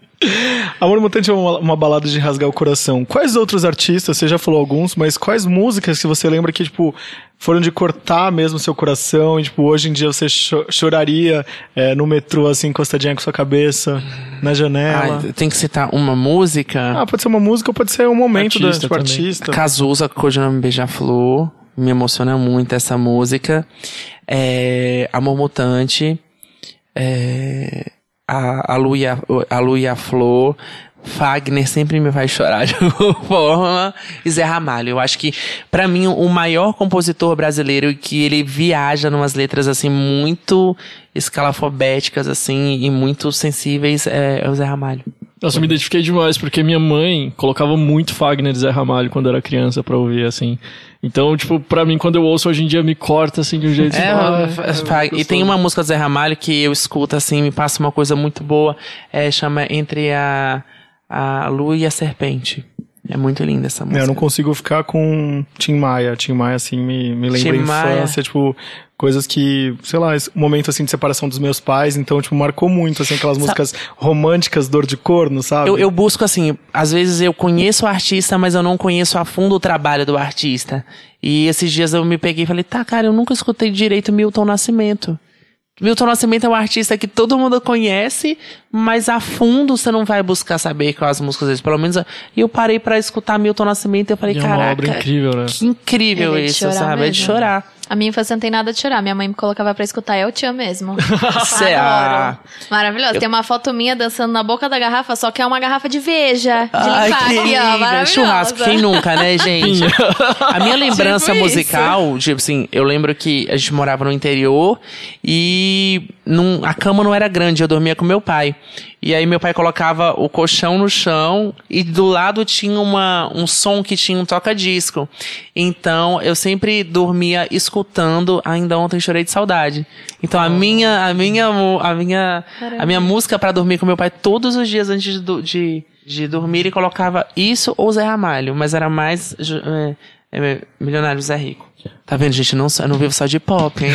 Amor Mutante é uma, uma balada de rasgar o coração. Quais outros artistas, você já falou alguns, mas quais músicas que você lembra que, tipo, foram de cortar mesmo seu coração e, tipo, hoje em dia você cho- choraria é, no metrô, assim, encostadinha com sua cabeça, na janela? Ah, tem que citar uma música. Ah, pode ser uma música ou pode ser um momento Artista tipo, também. artista. Cazuza, Codinome Beija-Flor. Me emociona muito essa música. É, Amor Mutante. É, a, a, Lu e a, a Lu e a Flor. Fagner sempre me faz chorar de alguma forma. E Zé Ramalho. Eu acho que, pra mim, o maior compositor brasileiro que ele viaja numas letras, assim, muito escalafobéticas, assim, e muito sensíveis é, é o Zé Ramalho. Nossa, eu me identifiquei demais, porque minha mãe colocava muito Fagner e Zé Ramalho quando eu era criança pra ouvir, assim. Então, tipo, pra mim, quando eu ouço hoje em dia, me corta, assim, de um jeito... É, ah, fa- e tem uma música do Zé Ramalho que eu escuto assim, me passa uma coisa muito boa. É, chama Entre a, a Lua e a Serpente. É muito linda essa É, música. eu não consigo ficar com Tim Maia. Tim Maia, assim, me, me lembra Tim a Maia. infância, tipo, coisas que, sei lá, esse momento, assim, de separação dos meus pais, então, tipo, marcou muito, assim, aquelas músicas românticas, dor de corno, sabe? Eu, eu busco assim, às vezes eu conheço o artista, mas eu não conheço a fundo o trabalho do artista. E esses dias eu me peguei e falei, tá, cara, eu nunca escutei direito Milton Nascimento. Milton Nascimento é um artista que todo mundo conhece, mas a fundo você não vai buscar saber quais as músicas deles. Pelo menos. E eu parei pra escutar Milton Nascimento e eu falei, E é uma caraca. obra incrível, né? Que incrível é isso, sabe? É de mesmo. chorar. A minha infância não tem nada de chorar. Minha mãe me colocava pra escutar Eu Te Amo mesmo. Adoro. Maravilhoso. Tem uma foto minha dançando na boca da garrafa, só que é uma garrafa de veja. De Ai, limpar que aqui, ó. Maravilhosa. Churrasco, quem nunca, né, gente? A minha lembrança Tipo isso. musical, tipo assim, eu lembro que a gente morava no interior e num- a cama não era grande, eu dormia com meu pai. E aí meu pai colocava o colchão no chão e do lado tinha uma, um som que tinha um toca-disco. Então eu sempre dormia escutando Ainda Ontem Chorei de Saudade. Então a minha, a minha, a minha, a minha música pra dormir com meu pai todos os dias antes de, de, de dormir e colocava isso ou Zé Ramalho, mas era mais é, é, Milionário Zé Rico. Tá vendo, gente? Não, só- eu não vivo só de pop, hein?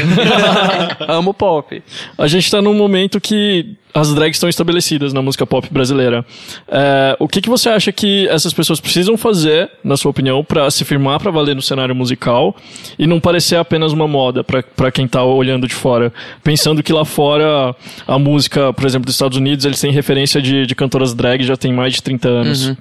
Amo pop. A gente tá num momento que as drags estão estabelecidas na música pop brasileira. É, o que, que você acha que essas pessoas precisam fazer, na sua opinião, pra se firmar pra valer no cenário musical e não parecer apenas uma moda pra pra quem tá olhando de fora? Pensando que lá fora a música, por exemplo, dos Estados Unidos, eles têm referência de, de cantoras drag já tem mais de 30 anos. Uhum.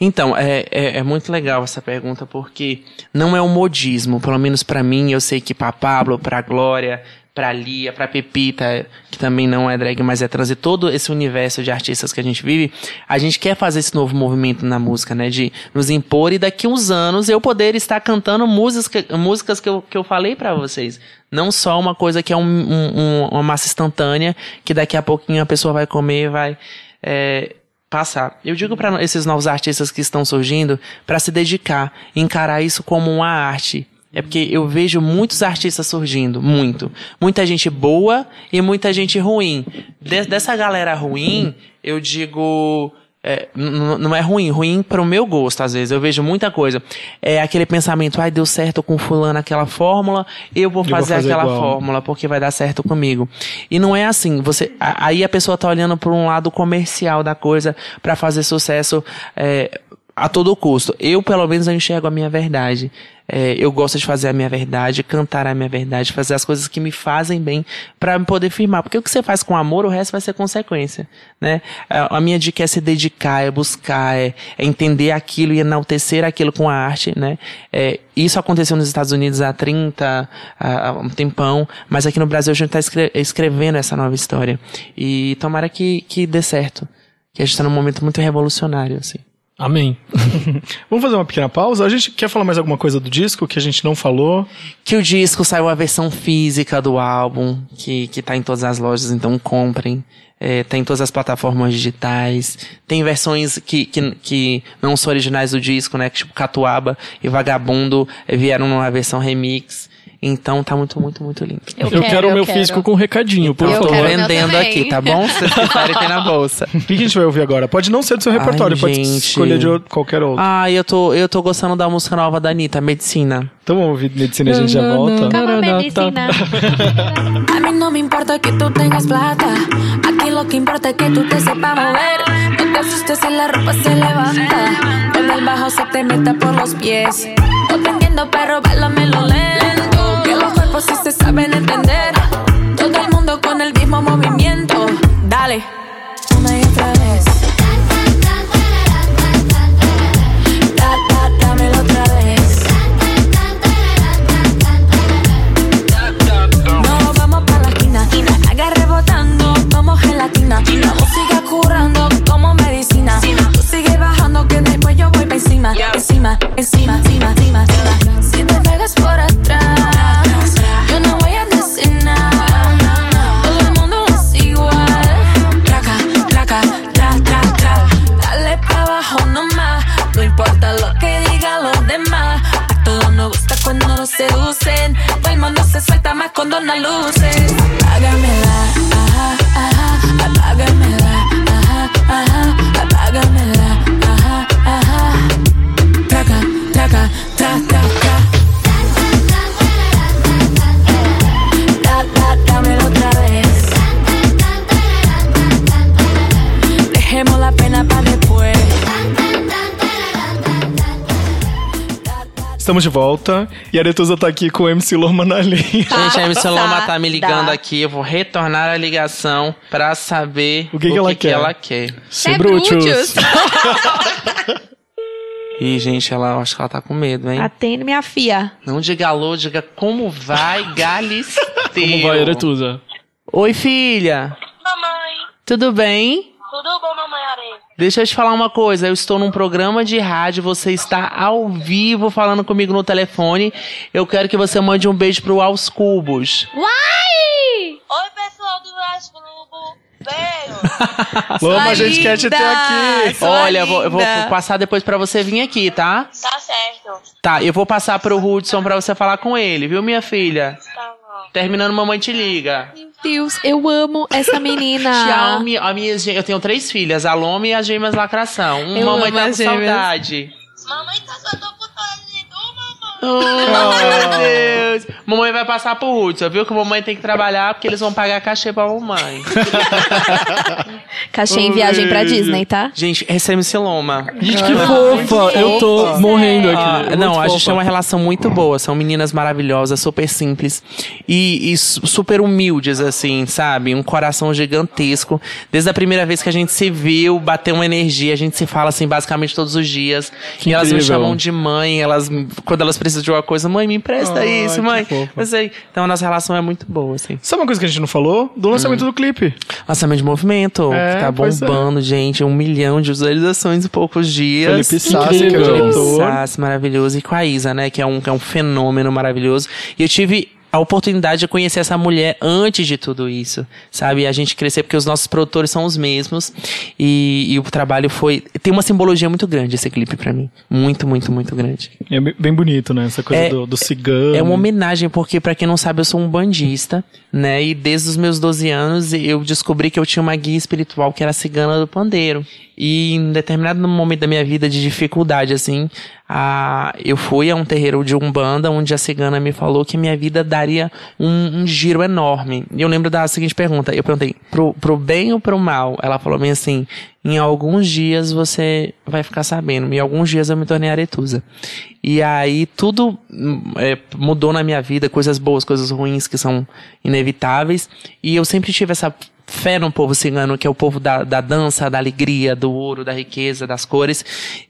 Então, é, é, é muito legal essa pergunta, porque não é um modismo. Pelo menos pra mim, eu sei que pra Pablo, pra Glória, pra Lia, pra Pepita, que também não é drag, mas é trans, e todo esse universo de artistas que a gente vive, a gente quer fazer esse novo movimento na música, né? De nos impor e daqui uns anos eu poder estar cantando músicas, músicas que, eu, que eu falei pra vocês. Não só uma coisa que é um- um- uma massa instantânea, que daqui a pouquinho a pessoa vai comer e vai. é, passar. Eu digo para esses novos artistas que estão surgindo para se dedicar, encarar isso como uma arte. É porque eu vejo muitos artistas surgindo, muito. Muita gente boa e muita gente ruim. De- dessa galera ruim, eu digo. é, não é ruim, ruim para o meu gosto, às vezes. Eu vejo muita coisa. É aquele pensamento, ai, deu certo com fulano aquela fórmula, eu vou vou fazer, fazer aquela igual. fórmula porque vai dar certo comigo. E não é assim. Você, aí a pessoa tá olhando por um lado comercial da coisa pra fazer sucesso é, a todo custo. Eu, pelo menos, eu enxergo a minha verdade. É, eu gosto de fazer a minha verdade, cantar a minha verdade, fazer as coisas que me fazem bem pra me poder firmar. Porque o que você faz com amor, o resto vai ser consequência, né? A, a minha dica é se dedicar, é buscar, é, é entender aquilo e enaltecer aquilo com a arte, né? É, isso aconteceu nos Estados Unidos há 30, há, um tempão, mas aqui no Brasil a gente tá escre- escrevendo essa nova história. E tomara que, que dê certo. Que a gente tá num momento muito revolucionário, assim. Amém. Vamos fazer uma pequena pausa? A gente quer falar mais alguma coisa do disco que a gente não falou? Que o disco saiu a versão física do álbum, que, que tá em todas as lojas, então comprem. É, tá em todas as plataformas digitais. Tem versões que, que, que não são originais do disco, né? Que tipo Catuaba e Vagabundo eh, vieram numa versão remix. Então tá muito, muito, muito lindo. Eu, quero o meu físico com um recadinho, por Eu tô favor. quero o meu vendendo aqui, tá bom? Se vocês quiserem, tem na bolsa. O que a gente vai ouvir agora? Pode não ser do seu Ai, repertório, pode gente. escolher de outro- qualquer outro. Ah, eu tô, eu tô gostando da música nova da Anitta, Medicina. Então vamos ouvir medicina e a gente já volta. Calma, medicina. A mí no me importa que tú tengas plata. Aquí lo que importa es que tú te sepas mover. No te asustes si la ropa se levanta. Cuando el bajo se te meta por los pies. No te entiendo, pero bailame lo lento. Cuerpos sí se saben entender. Todo el mundo con el mismo movimiento. Dale. Una y otra vez. Da, da, otra vez. No vamos pa' la esquina, haga rebotando como gelatina. La música curando como medicina. Tú sigue bajando que después yo voy encima, encima, encima, encima, encima. se suelta más con Donna Luce. Estamos de volta e a Aretusa tá aqui com o MC Loma na linha. Gente, a MC Loma tá me ligando Passada. aqui. Eu vou retornar a ligação pra saber O que que ela quer? ela quer. Ser É. Ih, gente, ela acho que ela tá com medo, hein? Atende minha filha. Não diga alô, diga como vai, Galisteu. Como vai, Aretusa? Oi, filha. Mamãe, Tudo bem? tudo bom, mamãe areia? Deixa eu te falar uma coisa. Eu estou num programa de rádio, você está ao vivo falando comigo no telefone. Eu quero que você mande um beijo pro Aos Cubos. Uai! Oi, pessoal do Globo. Beijo. Loma, a gente quer te ter aqui. Sua Olha, eu vou, eu vou linda. passar depois pra você vir aqui, tá? Tá certo. Tá, eu vou passar pro Hudson pra você falar com ele, viu, minha filha? Tá bom. Terminando, mamãe te liga. Meu Deus, eu amo essa menina. Tchau, mi- a minha, eu tenho três filhas, a Lome e as gêmeas lacração. Um, mamãe tá com as gêmeas. saudade. Mamãe tá só Oh, meu Deus. Mamãe vai passar por Hudson, viu? Que mamãe tem que trabalhar porque eles vão pagar cachê pra mamãe. Cachê em viagem pra Disney, tá? Gente, recebe esse Loma. Gente, que fofa! Eu tô morrendo aqui. Ah, É não, a gente tem uma relação muito boa. São meninas maravilhosas, super simples e, e su- super humildes, assim, sabe? Um coração gigantesco. Desde a primeira vez que a gente se viu, bateu uma energia. A gente se fala, assim, basicamente todos os dias. Que e elas me chamam de mãe. Elas, quando elas precisam de uma coisa, mãe, me empresta Ai, isso, mãe. Eu sei. Então a nossa relação é muito boa, assim. Sabe uma coisa que a gente não falou? Do lançamento do clipe. Lançamento de movimento, É, que tá é. bombando, gente. Um milhão de visualizações em poucos dias. Felipe Sassi, que é diretor. Sassi, maravilhoso. E com a Isa, né? Que é um, que é um fenômeno maravilhoso. E eu tive a oportunidade de conhecer essa mulher antes de tudo isso, sabe? E a gente crescer, porque os nossos produtores são os mesmos. E, e o trabalho foi. Tem uma simbologia muito grande esse clipe pra mim. Muito, muito, muito grande. É bem- bonito, né? Essa coisa É- do, do cigano. É uma homenagem, porque, pra quem não sabe, eu sou um bandista, né? E desde os meus 12 anos eu descobri que eu tinha uma guia espiritual que era a cigana do pandeiro. E em determinado momento da minha vida de dificuldade, assim, a, eu fui a um terreiro de Umbanda, onde a cigana me falou que minha vida daria um, um giro enorme. E eu lembro da seguinte pergunta: eu perguntei, pro, pro bem ou pro mal? Ela falou bem assim: em alguns dias você vai ficar sabendo. Em alguns dias eu me tornei aretusa. E aí tudo hum, é, mudou na minha vida, coisas boas, coisas ruins que são inevitáveis. E eu sempre tive essa fé no povo cigano, que é o povo da, da dança, da alegria, do ouro, da riqueza, das cores.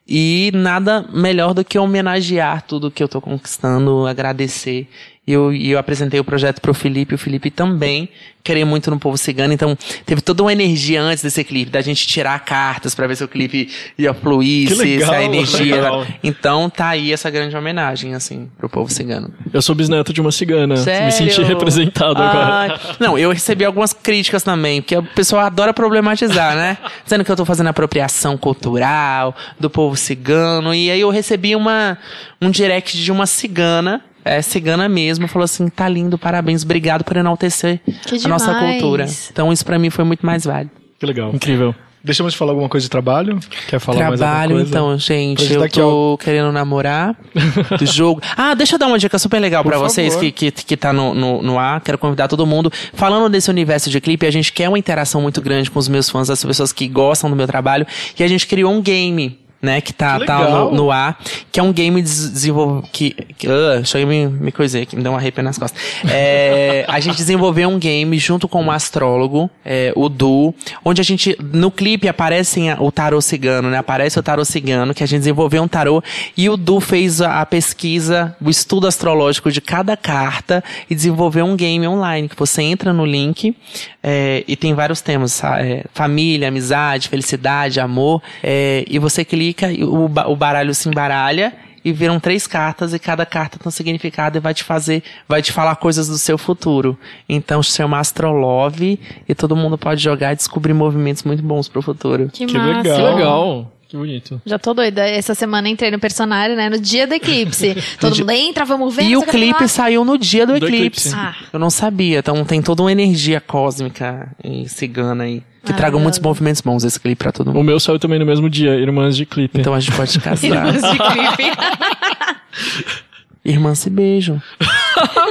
E nada melhor do que homenagear tudo que eu tô conquistando, agradecer. E eu, e eu apresentei o projeto pro Felipe, o Felipe também queria muito no povo cigano, então teve toda uma energia antes desse clipe, da gente tirar cartas pra ver se o clipe ia fluir, se, legal, se a energia. legal. Então tá aí essa grande homenagem, assim, pro povo cigano. Eu sou bisneto de uma cigana. Sério? Me senti representado agora. Ai, Não, eu recebi algumas críticas também, porque o pessoal adora problematizar, né? Dizendo que eu tô fazendo apropriação cultural do povo cigano. E aí eu recebi uma, um direct de uma cigana. É, cigana mesmo, falou assim: tá lindo, parabéns, obrigado por enaltecer Que a nossa cultura. Então, isso pra mim foi muito mais válido. Que legal. Incrível. Deixamos de falar alguma coisa de trabalho? Quer falar mais alguma Trabalho, coisa? então, Pra gente. Eu tô querendo namorar do jogo. Ah, deixa eu dar uma dica super legal Por pra vocês que, que, que tá no, no, no ar. Quero convidar todo mundo. Falando desse universo de clipe, a gente quer uma interação muito grande com os meus fãs, as pessoas que gostam do meu trabalho. E a gente criou um game. Né, que tá, Que tá no, no ar, que é um game desenvolvido. Que, que, ah, deixa eu me, me coisei aqui, me deu uma arrepio nas costas. É, a gente desenvolveu um game junto com um astrólogo, é, o Du, onde a gente, no clipe aparecem o tarô cigano, né? Aparece o tarô cigano, que a gente desenvolveu um tarô, e o Du fez a, a pesquisa, o estudo astrológico de cada carta e desenvolveu um game online, que você entra no link é, e tem vários temas, é, família, amizade, felicidade, amor, é, e você clica e o, o baralho se embaralha e viram três cartas e cada carta tem um significado e vai te fazer, vai te falar coisas do seu futuro. Então chama Astrolove e todo mundo pode jogar e descobrir movimentos muito bons pro futuro. Que, Que massa. legal. Que legal. Que bonito. Já tô doida. Essa semana entrei no personagem, né? No dia do eclipse. Todo mundo entra, vamos ver. E o clipe lá. saiu no dia do, Do eclipse. eclipse. Ah. Eu não sabia. Então tem toda uma energia cósmica e cigana aí. Que Ah, traga muitos movimentos bons esse clipe pra todo O mundo. meu saiu também no mesmo dia, Irmãs de Clipe. Então a gente pode casar. Irmãs de clipe. Irmãs se beijam.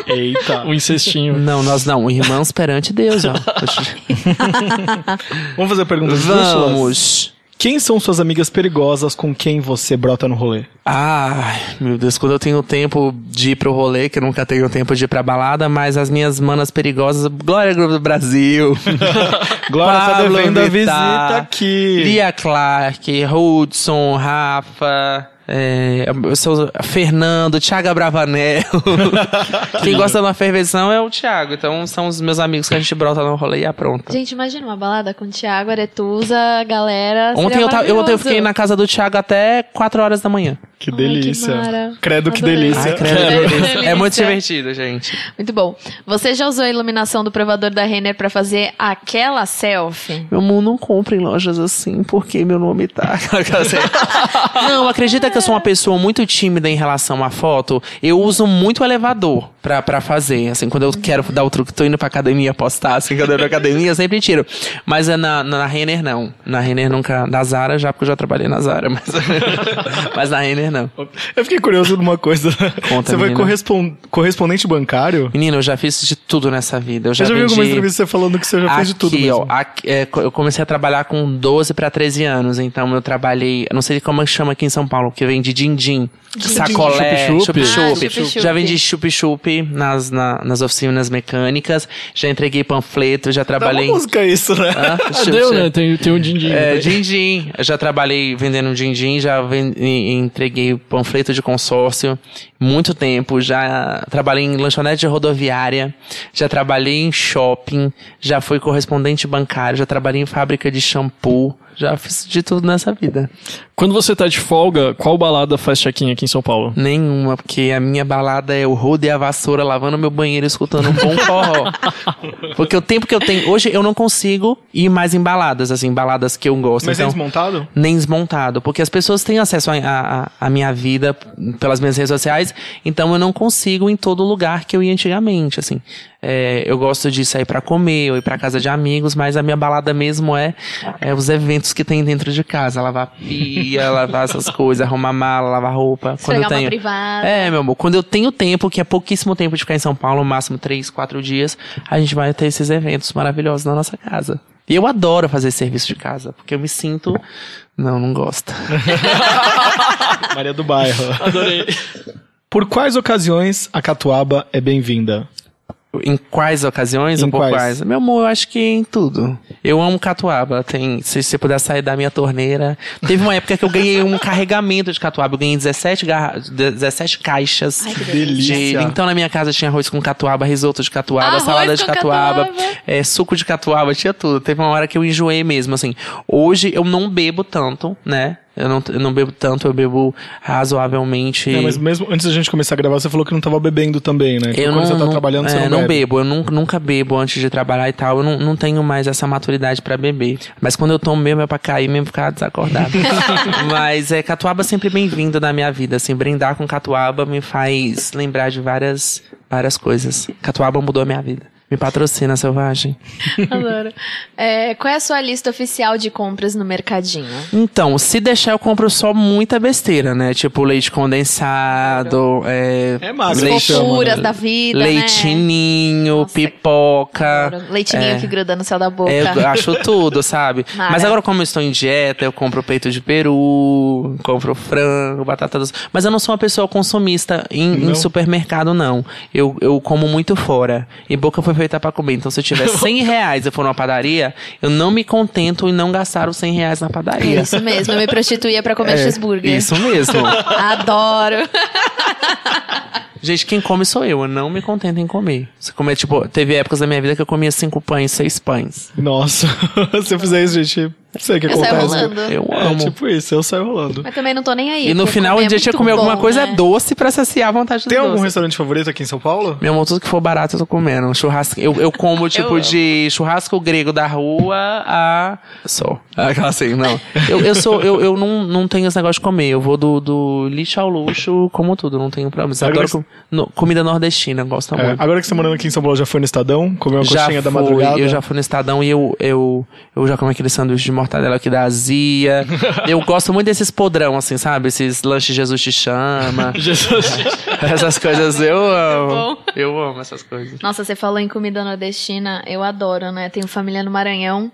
Eita. um incestinho. Não, nós não. Irmãos perante Deus, ó. Vamos fazer perguntas? Vamos. Quem são suas amigas perigosas com quem você brota no rolê? Ai, meu Deus, quando eu tenho tempo de ir pro rolê, que eu nunca tenho tempo de ir pra balada, mas as minhas manas perigosas, Glória Grupo do Brasil, Glória tá devendo a visita aqui. Lia Clark, Hudson, Rafa, é, eu sou Fernando, Thiago Bravanel. Quem gosta de uma ferveção é o Thiago, então são os meus amigos que a gente brota no rolê e apronta. Gente, imagina uma balada com Thiago, Aretusa, galera. Ontem eu, ta- eu, eu maravilhoso. fiquei na casa do Thiago até 4 horas da manhã. Que Ai, delícia. que. Credo que delícia. Ai, credo, Quero. delícia. É muito divertido, gente. Muito bom. Você já usou a iluminação do provador da Renner pra fazer aquela selfie? Meu amor, não compre em lojas assim, porque meu nome tá. não, acredita que eu sou uma pessoa muito tímida em relação à foto? Eu uso muito o elevador pra, pra fazer. Assim, quando eu quero dar o truque, tô indo pra academia postar, assim, quando eu pra academia, eu sempre tiro. Mas é na, na Renner, não. Na Renner nunca. Da Zara já, porque eu já trabalhei na Zara, mas. mas na Renner, não. Eu fiquei curioso numa coisa. Conta, você foi menina. correspon- correspondente bancário? Menino, eu já fiz de tudo nessa vida. Eu já, Eu já vi alguma entrevista você falando que você já fez de tudo Aqui, mesmo. ó, aqui, é, eu comecei a trabalhar com 12 para 13 anos, então eu trabalhei, não sei como chama aqui em São Paulo, que vem de din-din, sacolé, Chup-chup? chup-chup. Ah, já vendi chup-chup nas, na- nas oficinas mecânicas, já entreguei panfleto, já Dá trabalhei... uma música isso, né? Ah, deu, né? Tem, tem um din-din. É, né? din-din. Eu já trabalhei vendendo din-din, já ven- e- entreguei panfleto de consórcio muito tempo, já trabalhei em lanchonete de rodoviária, já trabalhei em shopping, já fui correspondente bancário, já trabalhei em fábrica de shampoo, já fiz de tudo nessa vida. Quando você tá de folga, qual balada faz check-in aqui em São Paulo? Nenhuma, porque a minha balada é o rodo e a vassoura lavando meu banheiro escutando um bom forró. Porque o tempo que eu tenho. Hoje eu não consigo ir mais em baladas, assim, baladas que eu gosto. Mas é então, desmontado? nem desmontado, porque as pessoas têm acesso à a, a, minha vida pelas minhas redes sociais, então eu não consigo em todo lugar que eu ia antigamente, assim. É, eu gosto de sair pra comer ou ir pra casa de amigos, mas a minha balada mesmo é, é os eventos que tem dentro de casa, lavar pia, lavar essas coisas, arrumar mala, lavar roupa. Quando eu tenho privada. É, meu amor, quando eu tenho tempo, que é pouquíssimo tempo de ficar em São Paulo, no máximo três, quatro dias, a gente vai ter esses eventos maravilhosos na nossa casa. E eu adoro fazer serviço de casa, porque eu me sinto. Não, não gosto. Maria do Bairro. Adorei. Por quais ocasiões a catuaba é bem-vinda? Em quais ocasiões Em ou por quais? quais? Meu amor, eu acho que em tudo. Eu amo catuaba. Tem, se você puder sair da minha torneira. Teve uma época que eu ganhei um carregamento de catuaba. Eu ganhei 17, garra 17 caixas. Ai, que de, delícia. então na minha casa tinha arroz com catuaba, risoto de catuaba, Arroz salada de catuaba, catuaba. é, suco de catuaba, tinha tudo. Teve uma hora que eu enjoei mesmo, assim. Hoje eu não bebo tanto, né? Eu não, eu não bebo tanto, eu bebo razoavelmente. É, mas mesmo antes da gente começar a gravar, você falou que não tava bebendo também, né? Eu não, você tá não- trabalhando, você é, não, bebe. bebo. Eu nunca, nunca bebo antes de trabalhar e tal. Eu não, não tenho mais essa maturidade pra beber. Mas quando eu tomo mesmo é pra cair mesmo ficar desacordado. Mas é catuaba sempre bem-vindo na minha vida. Assim, brindar com catuaba me faz lembrar de várias, várias coisas. Catuaba mudou a minha vida. Me patrocina, selvagem. Adoro. É, qual é a sua lista oficial de compras no mercadinho? Então, se deixar, eu compro só muita besteira, né? Tipo leite condensado, é, É massa, leite, chama, da vida, leitinho, Nossa, pipoca. né? Leitinho é. que gruda no céu da boca. É, eu acho tudo, sabe? Mara. Mas agora, como eu estou em dieta, eu compro peito de peru, compro frango, batata doce. Mas eu não sou uma pessoa consumista em, em supermercado, não. Eu, eu como muito fora. E boca foi feita pra comer. Então, se eu tiver 100 reais e for numa padaria, eu não me contento em não gastar os 100 reais na É padaria. isso mesmo, eu me prostituía pra comer É, cheeseburger. Isso mesmo. Adoro. Gente, quem come sou eu. Eu não me contento em comer. Você comer, tipo, teve épocas da minha vida que eu comia cinco pães, seis pães. Nossa, se eu fizer isso, gente, sei o que Eu saio acontece. rolando. Eu É amo. tipo isso, eu saio rolando. Mas também não tô nem aí. e no final, um dia é tinha que comer alguma bom, coisa né? doce pra saciar a vontade do Tem algum doce. restaurante favorito aqui em São Paulo? Meu amor, tudo que for barato eu tô comendo. Churrasco. Eu, eu como, tipo, amo. de churrasco grego da rua a. Só. Aquela assim, não. Eu, eu sou. Eu, eu não, não tenho esse negócio de comer. Eu vou do, do lixo ao luxo, como tudo, não tenho problema. Eu Agora adoro com- no- comida nordestina, gosto É, muito. agora que você tá morando aqui em São Paulo, já foi no Estadão? Comeu uma já coxinha da fui, madrugada? eu já fui no Estadão e eu, eu, eu já comi aquele sanduíche de mortadela aqui da Azia. eu gosto muito desses podrão, assim, sabe? Esses lanches Jesus te chama. Jesus. essas coisas eu amo. bom. Eu amo essas coisas. Nossa, você falou em comida nordestina, eu adoro, né? Tenho família no Maranhão.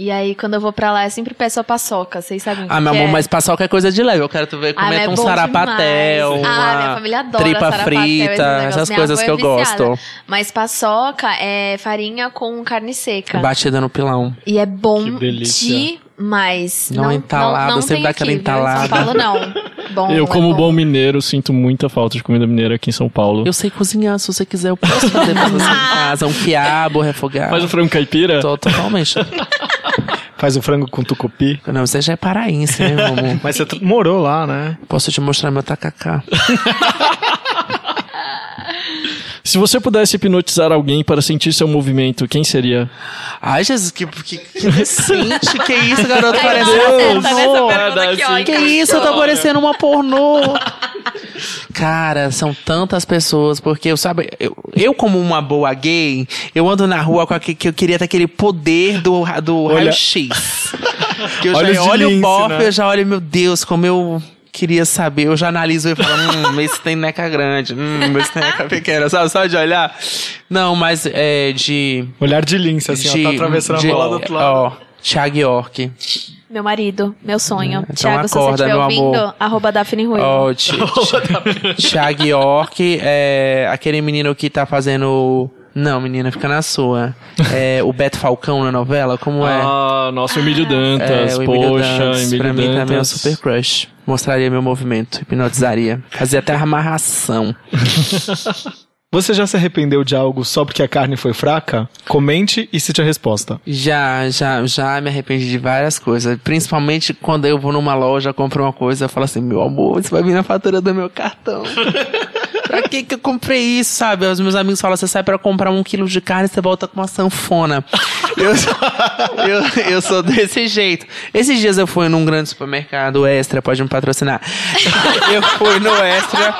E aí, quando eu vou pra lá, eu sempre peço a paçoca. Vocês sabem o que Ah, meu que amor, é? mas paçoca é coisa de leve. Eu quero tu ver Ah, comer mas é um sarapatel, demais. uma Ah, minha família adora tripa frita, essas Minha coisas que é eu viciada. gosto. Mas paçoca é farinha com carne seca. Batida no pilão. E é bom Que delícia. demais. Não entalada, não sempre tem dá aquela viu? Em entalada. São Paulo, não. Bom, Eu, é como bom. bom mineiro, sinto muita falta de comida mineira aqui em São Paulo. Eu sei cozinhar, se você quiser, eu posso fazer pra você em casa. Um quiabo, refogado. Faz o frango caipira? Tô totalmente. Faz o frango com tucupi. Não, você já é paraense, né, meu amor? Mas você morou lá, né? Posso te mostrar meu tacacá. Se você pudesse hipnotizar alguém para sentir seu movimento, quem seria? Ai, Jesus, que, que, que decente. que isso, garoto? Ai, Parece nossa, um tá aqui, ó, Que isso, eu tô parecendo uma pornô. Cara, são tantas pessoas, porque eu sabe, eu, eu como uma boa gay, eu ando na rua com aquele, que eu queria ter aquele poder do, do Olha- raio-x. Que eu Olhos já olho lince, o bofe, né? eu já olho, meu Deus, como eu queria saber. Eu já analiso e falo, hum, esse tem neca grande, hum, esse tem neca pequena, sabe? Só de olhar. Não, mas é de. Olhar de lince, assim, ó, tá atravessando de- a bola do outro lado. Ó, Thiago York. Meu marido, meu sonho. Então Thiago, se você acorda, estiver meu ouvindo, amor. arroba Daphne Ti- Ti- Thiago York, é aquele menino que tá fazendo. Não, menina, fica na sua. É o Beto Falcão na novela, como é? Ah, nosso Emílio Dantas. É, o Emílio Poxa, Dantas, Emílio pra mim Dantas. também é um super crush. Mostraria meu movimento, hipnotizaria. Fazia até amarração. Você já se arrependeu de algo só porque a carne foi fraca? Comente e cite a resposta. Já, já, já me arrependi de várias coisas. Principalmente quando eu vou numa loja, compro uma coisa, eu falo assim, meu amor, isso vai vir na fatura do meu cartão. pra que que eu comprei isso, sabe? Os meus amigos falam, você sai pra comprar um quilo de carne, você volta com uma sanfona. eu, sou- eu, eu sou desse jeito. Esses dias eu fui num grande supermercado, Extra, pode me patrocinar. eu fui no Extra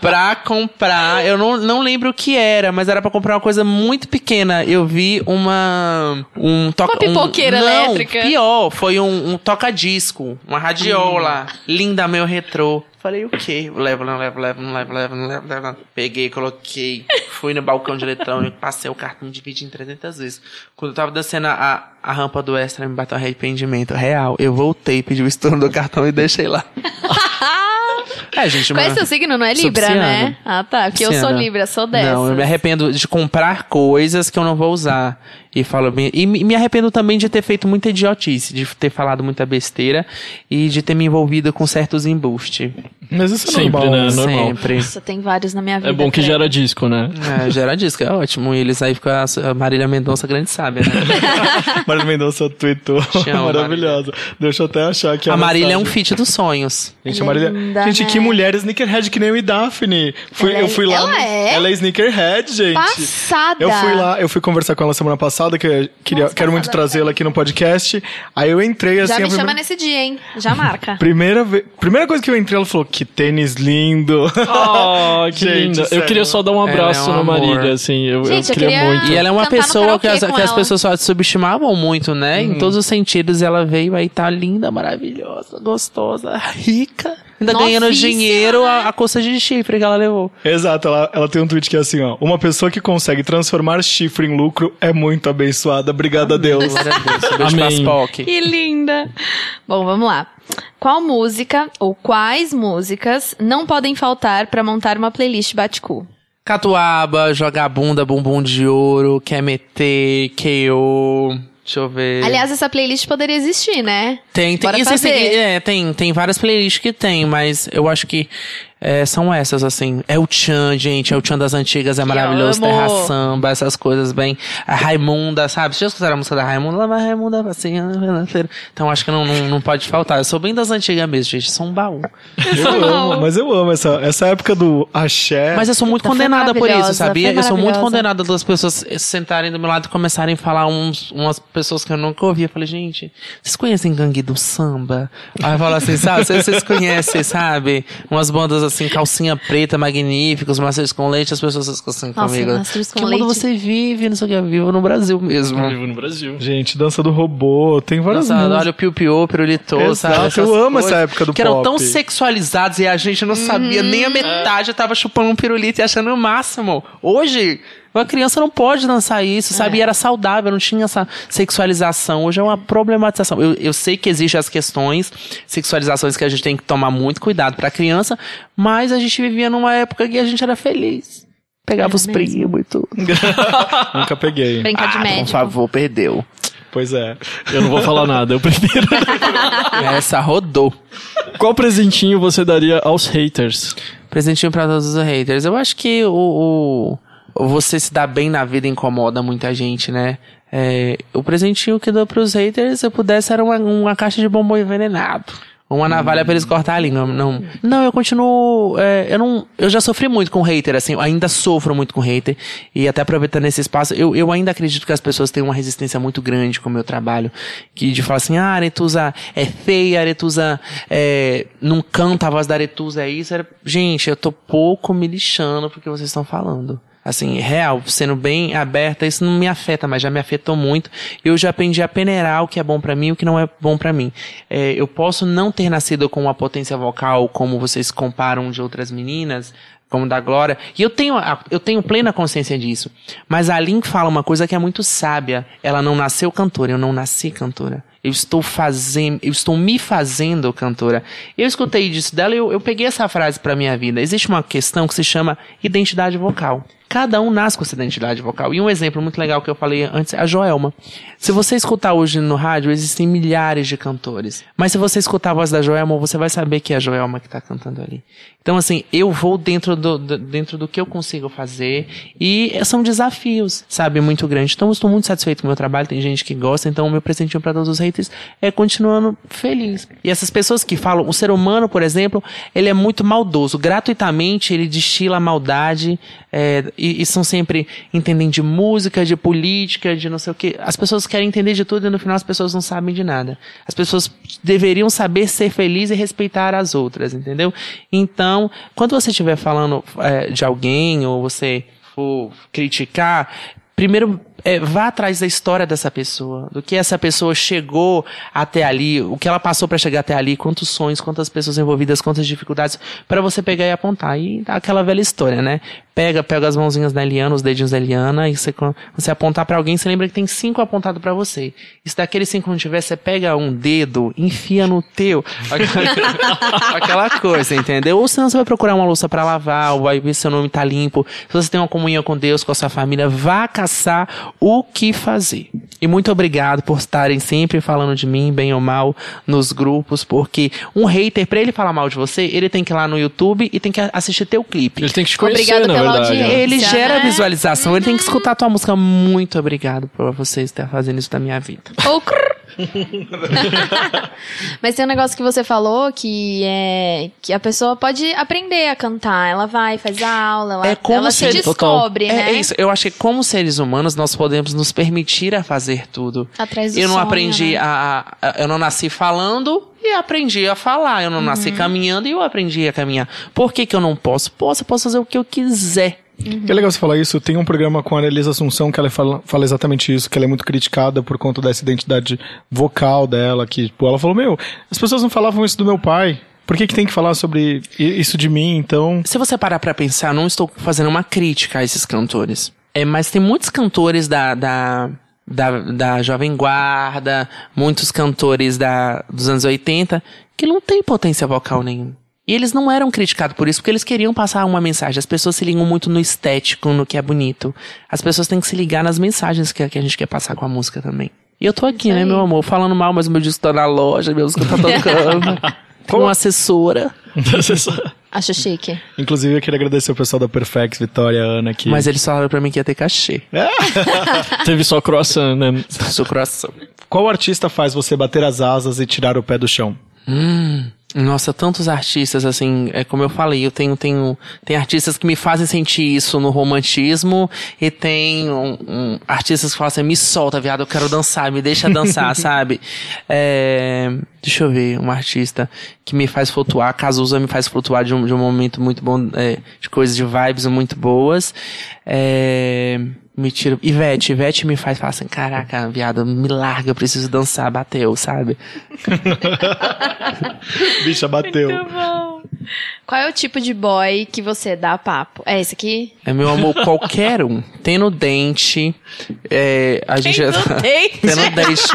pra comprar, eu não, não lembro o que era, mas era pra comprar uma coisa muito pequena. Eu vi uma um toca Uma pipoqueira um, não, elétrica. Pior, foi um, um toca-disco, uma radiola, linda meu retrô. Falei, o quê? Levo, não levo, levo, não levo, levo, não levo, levo. Peguei, coloquei, fui no balcão de eletrônico, passei o cartão, dividi em 300 vezes. Quando eu tava descendo a, a, a rampa do extra, me bateu um arrependimento real. Eu voltei, pedi o estorno do cartão e deixei lá. é, gente, Qual é seu signo? Não é Libra, né? Ah, tá. Porque eu sou. Libra, sou dessa. Não, eu me arrependo de comprar coisas que eu não vou usar. E falo bem. E me me arrependo também de ter feito muita idiotice, de ter falado muita besteira e de ter me envolvido com certos embustes. Mas isso é Sempre, normal. né? normal. Sempre. Nossa, tem vários na minha vida. É bom que gera disco, né? É, gera disco, é ótimo. E eles aí ficam a Marília Mendonça grande sábia, né? Marília Mendonça tweetou. Te amo, Maravilhosa. Deixa eu até achar aqui a, a Marília é um mensagem. feat dos sonhos. Gente, a Marília... Linda, gente que né? mulher sneakerhead que nem eu e Daphne. Fui, Ela é- eu fui lá. ela no- é? Ela é sneakerhead, gente. Passada. Eu fui lá, eu fui conversar com ela semana passada, que eu queria, Nossa, quero muito trazê-la aqui no podcast. Aí eu entrei assim. Já me primeira- chama nesse dia, hein? Já marca. Primeira, ve... Primeira coisa que eu entrei, ela falou: que tênis lindo. Oh, que Gente, linda. Eu queria só dar um Ela abraço é um na. Marília, assim. Eu, Gente, eu eu queria queria- muito. E ela é uma pessoa que as, que as pessoas só subestimavam muito, né? Hum. Em todos os sentidos, ela veio aí, tá linda, maravilhosa, gostosa, rica. Ainda ganhando Novíssima, dinheiro né? a, a custa de chifre que ela levou. Exato, ela, ela tem um tweet que é assim: ó. Uma pessoa que consegue transformar chifre em lucro é muito abençoada. Obrigada a Deus. Amém. Que linda. Bom, vamos lá. Qual música ou quais músicas não podem faltar pra montar uma playlist Baticu? Catuaba, jogar bunda, bumbum de ouro, quer meter, KO. Deixa eu ver. Aliás, essa playlist poderia existir, né? tem, tem, bora isso, assim, fazer. é, tem, tem várias playlists que tem, mas eu acho que é, são essas, assim. É o Tchan, gente, é o Tchan das antigas, é Que maravilhoso. amo. Terra Samba, essas coisas bem. A Raimunda, sabe? Vocês já escutaram a música da Raimunda? Lá vai Raimunda, assim, então acho que não, não, não pode faltar. Eu sou bem das antigas mesmo, gente. Sou um baú. Eu amo, mas eu amo essa, essa época do axé. Mas eu sou muito foi condenada por isso, sabia? Eu sou muito condenada das pessoas sentarem do meu lado e começarem a falar uns, umas pessoas que eu nunca ouvi. Eu falei, gente, vocês conhecem Gangue do Samba? Aí eu falo assim, sabe? Vocês, vocês conhecem, sabe? Umas bandas assim, calcinha preta, magníficos, maçãs com leite, as pessoas ficam assim Nossa, comigo. Com que mundo leite. você vive? Não sei o que, eu vivo no Brasil mesmo. Eu vivo no Brasil. Gente, dança do robô, tem várias Nossa, músicas. olha o Piu Piu, Pirulito, Exato, sabe? eu Essas amo essa época do Que eram tão pop. sexualizados e a gente não sabia nem a metade, eu tava chupando um pirulito e achando o máximo. Hoje, uma criança não pode dançar isso, sabe? E era saudável, não tinha essa sexualização. Hoje é uma problematização. Eu, eu sei que existem as questões, sexualizações que a gente tem que tomar muito cuidado pra criança, mas a gente vivia numa época que a gente era feliz. Pegava Era os primos e tudo. Nunca peguei. Brincar de Ah, por favor, perdeu. Pois é. Eu não vou falar nada, eu prefiro. Essa rodou. Qual presentinho você daria aos haters? Presentinho pra todos os haters. Eu acho que o- o você se dar bem na vida incomoda muita gente, né? É, o presentinho que dou pros haters, se eu pudesse, era uma, uma caixa de bombom envenenado. Uma navalha pra eles cortar a língua. Não, não eu continuo. é, eu não. Eu já sofri muito com hater, assim, ainda sofro muito com hater. E até aproveitando esse espaço, eu, eu ainda acredito que as pessoas têm uma resistência muito grande com o meu trabalho. Que de falar assim, ah, Aretusa é feia, Aretusa é, não canta, a voz da Aretusa é isso. Gente, eu tô pouco me lixando porque vocês estão falando. Assim, real, sendo bem aberta, isso não me afeta, mas já me afetou muito. Eu já aprendi a peneirar o que é bom pra mim e o que não é bom pra mim. É, eu posso não ter nascido com uma potência vocal como vocês comparam de outras meninas, como da Glória, e eu tenho, eu tenho plena consciência disso. Mas a Link fala uma coisa que é muito sábia. Ela não nasceu cantora, eu não nasci cantora. Eu estou fazendo, eu estou me fazendo cantora. Eu escutei disso dela e eu, eu peguei essa frase pra minha vida. Existe uma questão que se chama identidade vocal. Cada um nasce com essa identidade vocal. E um exemplo muito legal que eu falei antes é a Joelma. Se você escutar hoje no rádio, existem milhares de cantores. Mas se você escutar a voz da Joelma, você vai saber que é a Joelma que tá cantando ali. Então, assim, eu vou dentro do, do- dentro do que eu consigo fazer. E são desafios, sabe? Muito grandes. Então, eu estou muito satisfeito com o meu trabalho. Tem gente que gosta. Então, o meu presentinho para todos os haters é continuando feliz. E essas pessoas que falam, o ser humano, por exemplo, ele é muito maldoso. Gratuitamente, ele destila maldade. é, e, e são sempre entendem de música, de política, de não sei o que. As pessoas querem entender de tudo e no final as pessoas não sabem de nada. As pessoas deveriam saber ser felizes e respeitar as outras, entendeu? Então, quando você estiver falando é, de alguém ou você for criticar, primeiro é, vá atrás da história dessa pessoa, do que essa pessoa chegou até ali, o que ela passou para chegar até ali, quantos sonhos, quantas pessoas envolvidas, quantas dificuldades, para você pegar e apontar. E aquela velha história, né? Pega, pega as mãozinhas da Eliana, os dedinhos da Eliana, e você, você apontar para alguém, você lembra que tem cinco apontados para você. E se daqueles cinco não tiver, você pega um dedo, enfia no teu. aquela coisa, entendeu? Ou senão você vai procurar uma louça para lavar, ou vai ver se seu nome tá limpo. Se você tem uma comunhão com Deus, com a sua família, vá caçar o que fazer. E muito obrigado por estarem sempre falando de mim, bem ou mal, nos grupos, porque um hater, pra ele falar mal de você, ele tem que ir lá no YouTube e tem que assistir teu clipe. Ele tem que te conhecer, Obrigada na pela verdade. audiência. né? Ele gera né? visualização, ele tem que escutar tua música. Muito obrigado por você estar fazendo isso da minha vida. Ou. Mas tem um negócio que você falou que é que a pessoa pode aprender a cantar. Ela vai, faz aula, ela, É como ela se- se Total. descobre, É, né? é isso. Eu acho que como seres humanos nós podemos nos permitir a fazer tudo. Atrás do eu não sonho, aprendi né? a, a- eu não nasci falando e aprendi a falar. Eu não nasci Uhum. caminhando e eu aprendi a caminhar. Por que que eu não posso? Posso, eu posso fazer o que eu quiser. Que legal você falar isso. Tem um programa com a Annelise Assunção que ela fala, fala exatamente isso, que ela é muito criticada por conta dessa identidade vocal dela, que, ela falou, meu, as pessoas não falavam isso do meu pai. Por que, que tem que falar sobre isso de mim, então? Se você parar pra pensar, não estou fazendo uma crítica a esses cantores. É, mas tem muitos cantores da, da, da, da Jovem Guarda, muitos cantores da, dos anos 80, que não tem potência vocal nenhuma. E eles não eram criticados por isso, porque eles queriam passar uma mensagem. As pessoas se ligam muito no estético, no que é bonito. As pessoas têm que se ligar nas mensagens que, que a gente quer passar com a música também. E eu tô aqui, né, meu amor, falando mal, mas o meu disco tá na loja, minha música tá tocando. com uma assessora. Acho chique. Inclusive, eu queria agradecer o pessoal da Perfex, Vitória, Ana, que... Mas eles falaram pra mim que ia ter cachê. Teve só croissant, né? Seu coração. Qual artista faz você bater as asas e tirar o pé do chão? Hum, nossa, tantos artistas, assim, é como eu falei, eu tenho, tenho, tem artistas que me fazem sentir isso no romantismo e tem um, um, artistas que falam assim, me solta, viado, eu quero dançar, me deixa dançar, sabe? É, deixa eu ver, um artista que me faz flutuar, Cazuza me faz flutuar de um, de um momento muito bom, é, de coisas de vibes muito boas. É, me tira. Ivete, Ivete me faz falar assim: caraca, viado, me larga, eu preciso dançar, bateu, sabe? Bicha, bateu. Qual é o tipo de boy que você dá papo? É esse aqui? É meu amor, qualquer um. Tendo dente, é, a gente já tá. dente. Tendo dente,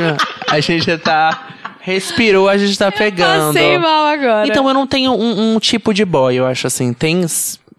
a gente já tá. Respirou, a gente tá pegando. Passei mal agora. Então eu não tenho um, um tipo de boy, eu acho assim. Tem,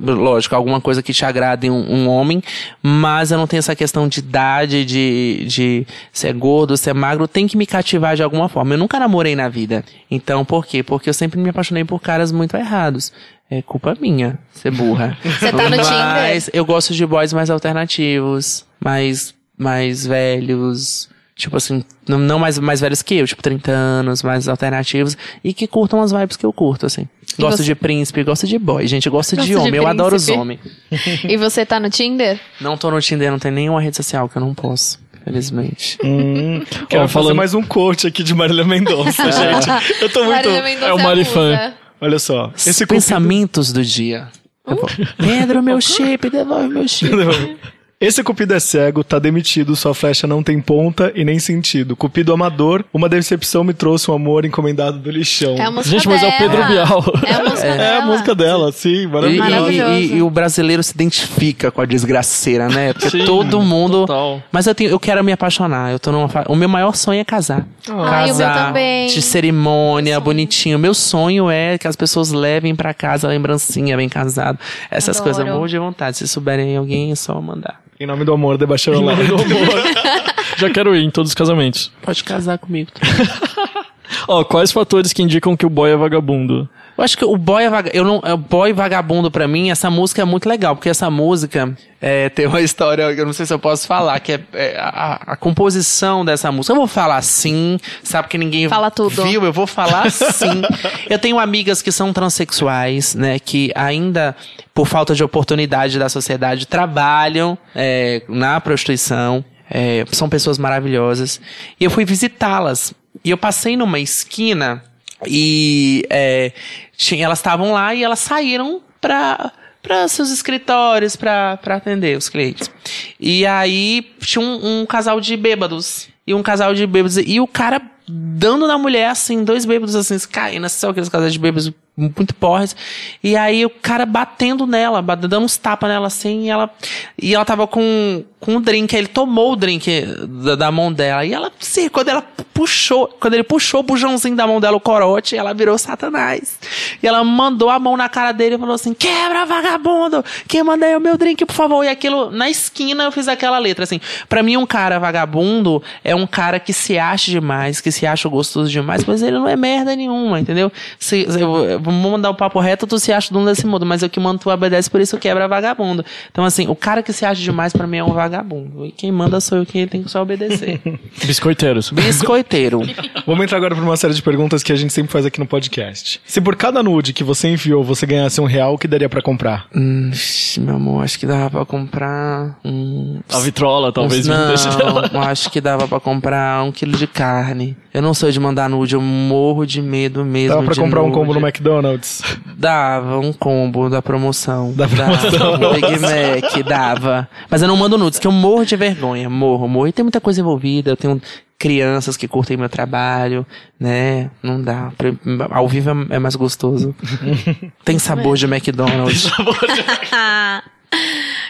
lógico, alguma coisa que te agrade em um, um homem, mas eu não tenho essa questão de idade, de, de ser gordo, ser magro, tem que me cativar de alguma forma. Eu nunca namorei na vida. Então, por quê? Porque eu sempre me apaixonei por caras muito errados. É culpa minha ser burra. Você tá no Mas Tinder? eu gosto de boys mais alternativos, mais, mais velhos. Tipo assim, não, não mais, mais velhos que eu, tipo 30 anos, mais alternativos, e que curtam as vibes que eu curto, assim. Gosto você- de príncipe, gosto de boy, gente, eu gosto de Gosta de homem, eu adoro os homens. E você tá no Tinder? Não tô no Tinder, não tem nenhuma rede social que eu não posso, felizmente. Hum, quero falando- mais um coach aqui de Marília Mendonça, gente. Eu tô muito... Marília Mendonça é o musa. Olha só. Esse Pensamentos do dia. Vou, Pedro, meu chip, devolve meu chip. Esse Cupido é cego, tá demitido, sua flecha não tem ponta e nem sentido. Cupido amador, uma decepção me trouxe um amor encomendado do lixão. É a música Gente, mas é o dela. Pedro Bial. É a música É dela. a música dela, sim, E, maravilhosa. e- Maravilhoso. e- e o brasileiro se identifica com a desgraceira, né? Porque Sim, todo mundo. total. Mas eu, tenho, eu quero me apaixonar. Eu tô numa fa... O meu maior sonho é casar. Ai, o meu casar também. de cerimônia, bonitinho. Meu sonho é que as pessoas levem pra casa a lembrancinha, bem casado. Essas Adoro. coisas eu morro de vontade. Se souberem alguém, é só mandar. Em nome do amor, debaixeiro lá. Já quero ir em todos os casamentos. Pode casar comigo. Ó, quais fatores que indicam que o boy é vagabundo? Eu acho que o boy é eu não, é o boy vagabundo pra mim, essa música é muito legal, porque essa música é, tem uma história que eu não sei se eu posso falar, que é, é a, a composição dessa música. Eu vou falar sim, sabe que ninguém Fala tudo. viu, eu vou falar sim. eu tenho amigas que são transexuais, né, que ainda por falta de oportunidade da sociedade trabalham é, na prostituição. É, são pessoas maravilhosas. E eu fui visitá-las. E eu passei numa esquina e é, tinha, elas estavam lá e elas saíram para para seus escritórios para atender os clientes. E aí tinha um, um casal de bêbados. E um casal de bêbados. E o cara dando na mulher, assim, dois bêbados assim, caindo, assim, sabe aqueles casais de bêbados muito porres. E aí o cara batendo nela, dando uns tapas nela assim, e ela, e ela tava com, com um drink, aí ele tomou o drink da, da mão dela. E ela, sim, quando ela puxou, quando ele puxou o bujãozinho da mão dela, o corote, ela virou satanás. E ela mandou a mão na cara dele e falou assim: quebra, vagabundo! Quem manda aí o meu drink, por favor? E aquilo, na esquina, eu fiz aquela letra, assim. Pra mim, um cara vagabundo é um cara que se acha demais, que se acha gostoso demais, mas ele não é merda nenhuma, entendeu? Se, se eu, vamos mandar o papo reto, tu se acha dono desse mundo, mas eu que mando tu obedece, por isso quebra vagabundo. Então, assim, o cara que se acha demais, pra mim, é um vagabundo. E quem manda sou eu, quem tem que só obedecer. Biscoiteiros. Biscoiteiro. Vamos entrar agora para uma série de perguntas que a gente sempre faz aqui no podcast. Se por cada nude que você enviou você ganhasse um real, o que daria pra comprar? Hum, meu amor, acho que dava pra comprar um. A vitrola, talvez. Não, eu acho que dava pra comprar um quilo de carne. Eu não sou de mandar nude, eu morro de medo mesmo. Dava pra comprar um nude. combo no McDonald's? Dava um combo da promoção. Da promoção. Dava, um Big Mac, dava. Mas eu não mando nudes, que eu morro de vergonha. Morro, morro. E tem muita coisa envolvida. Eu tenho crianças que curtem meu trabalho, né? Não dá. Ao vivo é é mais gostoso. tem sabor de McDonald's.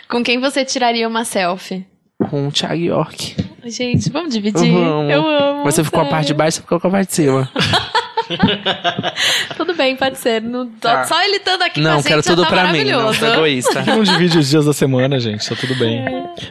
Com quem você tiraria uma selfie? com o Thiago York. Gente, vamos dividir? Vamos. Eu amo. Você ficou a sério. parte de baixo, você ficou com a parte de cima. Tudo bem, pode ser. Não- Tá. Só ele estando aqui com a Não, gente quero já tudo tá pra mim, não sou egoísta. Não divide os dias da semana, gente, tá tudo bem.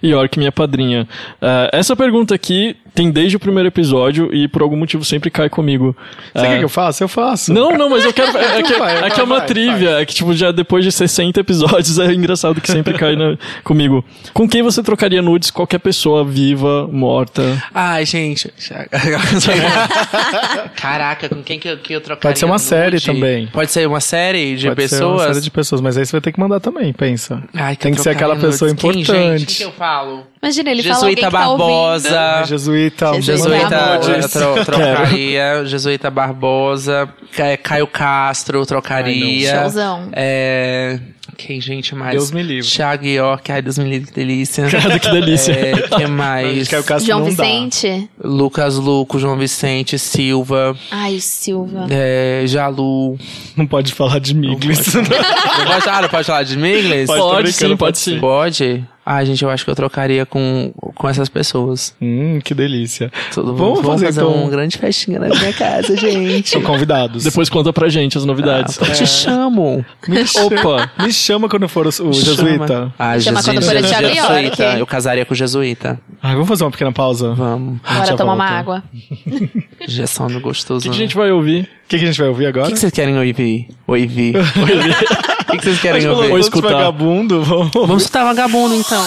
York, minha padrinha. Ah, essa pergunta aqui tem desde o primeiro episódio e por algum motivo sempre cai comigo. Você Ah, quer que eu faça? Eu faço. Não, não, mas eu quero. É que, Vai, é, vai, que é uma vai, trivia. É que, tipo, já depois de 60 episódios é engraçado que sempre cai na- comigo. Com quem você trocaria nudes? Qualquer pessoa, viva, morta. Ai, gente. Caraca, com quem que eu, que eu trocaria? Pode ser uma nude? série também. Pode ser uma série de Pode ser pessoas? uma série de pessoas, mas aí você vai ter que mandar também, pensa. Ai, Tem eu que ser aquela trocaria pessoa nudes. Quem, gente? importante. Quem que eu falo? Imagina, ele fala alguém Jesuíta que tá ouvindo. Barbosa. Ah, Jesuíta, Jesuíta Jesuíta tro- trocaria. Jesuíta Barbosa. Ca- Caio Castro eu trocaria. Ai, não. Showzão. É... Quem, gente, mais? Deus me livre. Thiago York. Ai, Deus me livre, que delícia. Cara, que delícia. É, que mais? Caio Castro João não Vicente. Lucas Luco, João Vicente, Silva, Ai, o Silva. é, Jalu. dá. Não pode falar de Miglis. Não pode, ah, não pode falar de Miglis? Pode, Pode sim, pode pode sim. Pode? Ah, gente, eu acho que eu trocaria com, com essas pessoas. hum, que delícia. Tudo, Vamos fazer, então- uma grande festinha na minha casa, gente. São convidados. Depois conta pra gente as novidades. Eu te chamo. me chama, Opa! me chama quando for o, o Chama. jesuíta. Ah, Chama jesu- quando for o jesuíta. Eu casaria com o jesuíta. Ah, vamos fazer uma pequena pausa? Vamos. A Bora tomar uma água. Já sono gostoso. O que, que a né? gente vai ouvir? O que, que a gente vai ouvir agora? O que, que vocês querem ouvir? Ouvir. O que, que vocês querem ouvir? Ou todos escutar. vagabundo, vamos... Vamos escutar vagabundo, então.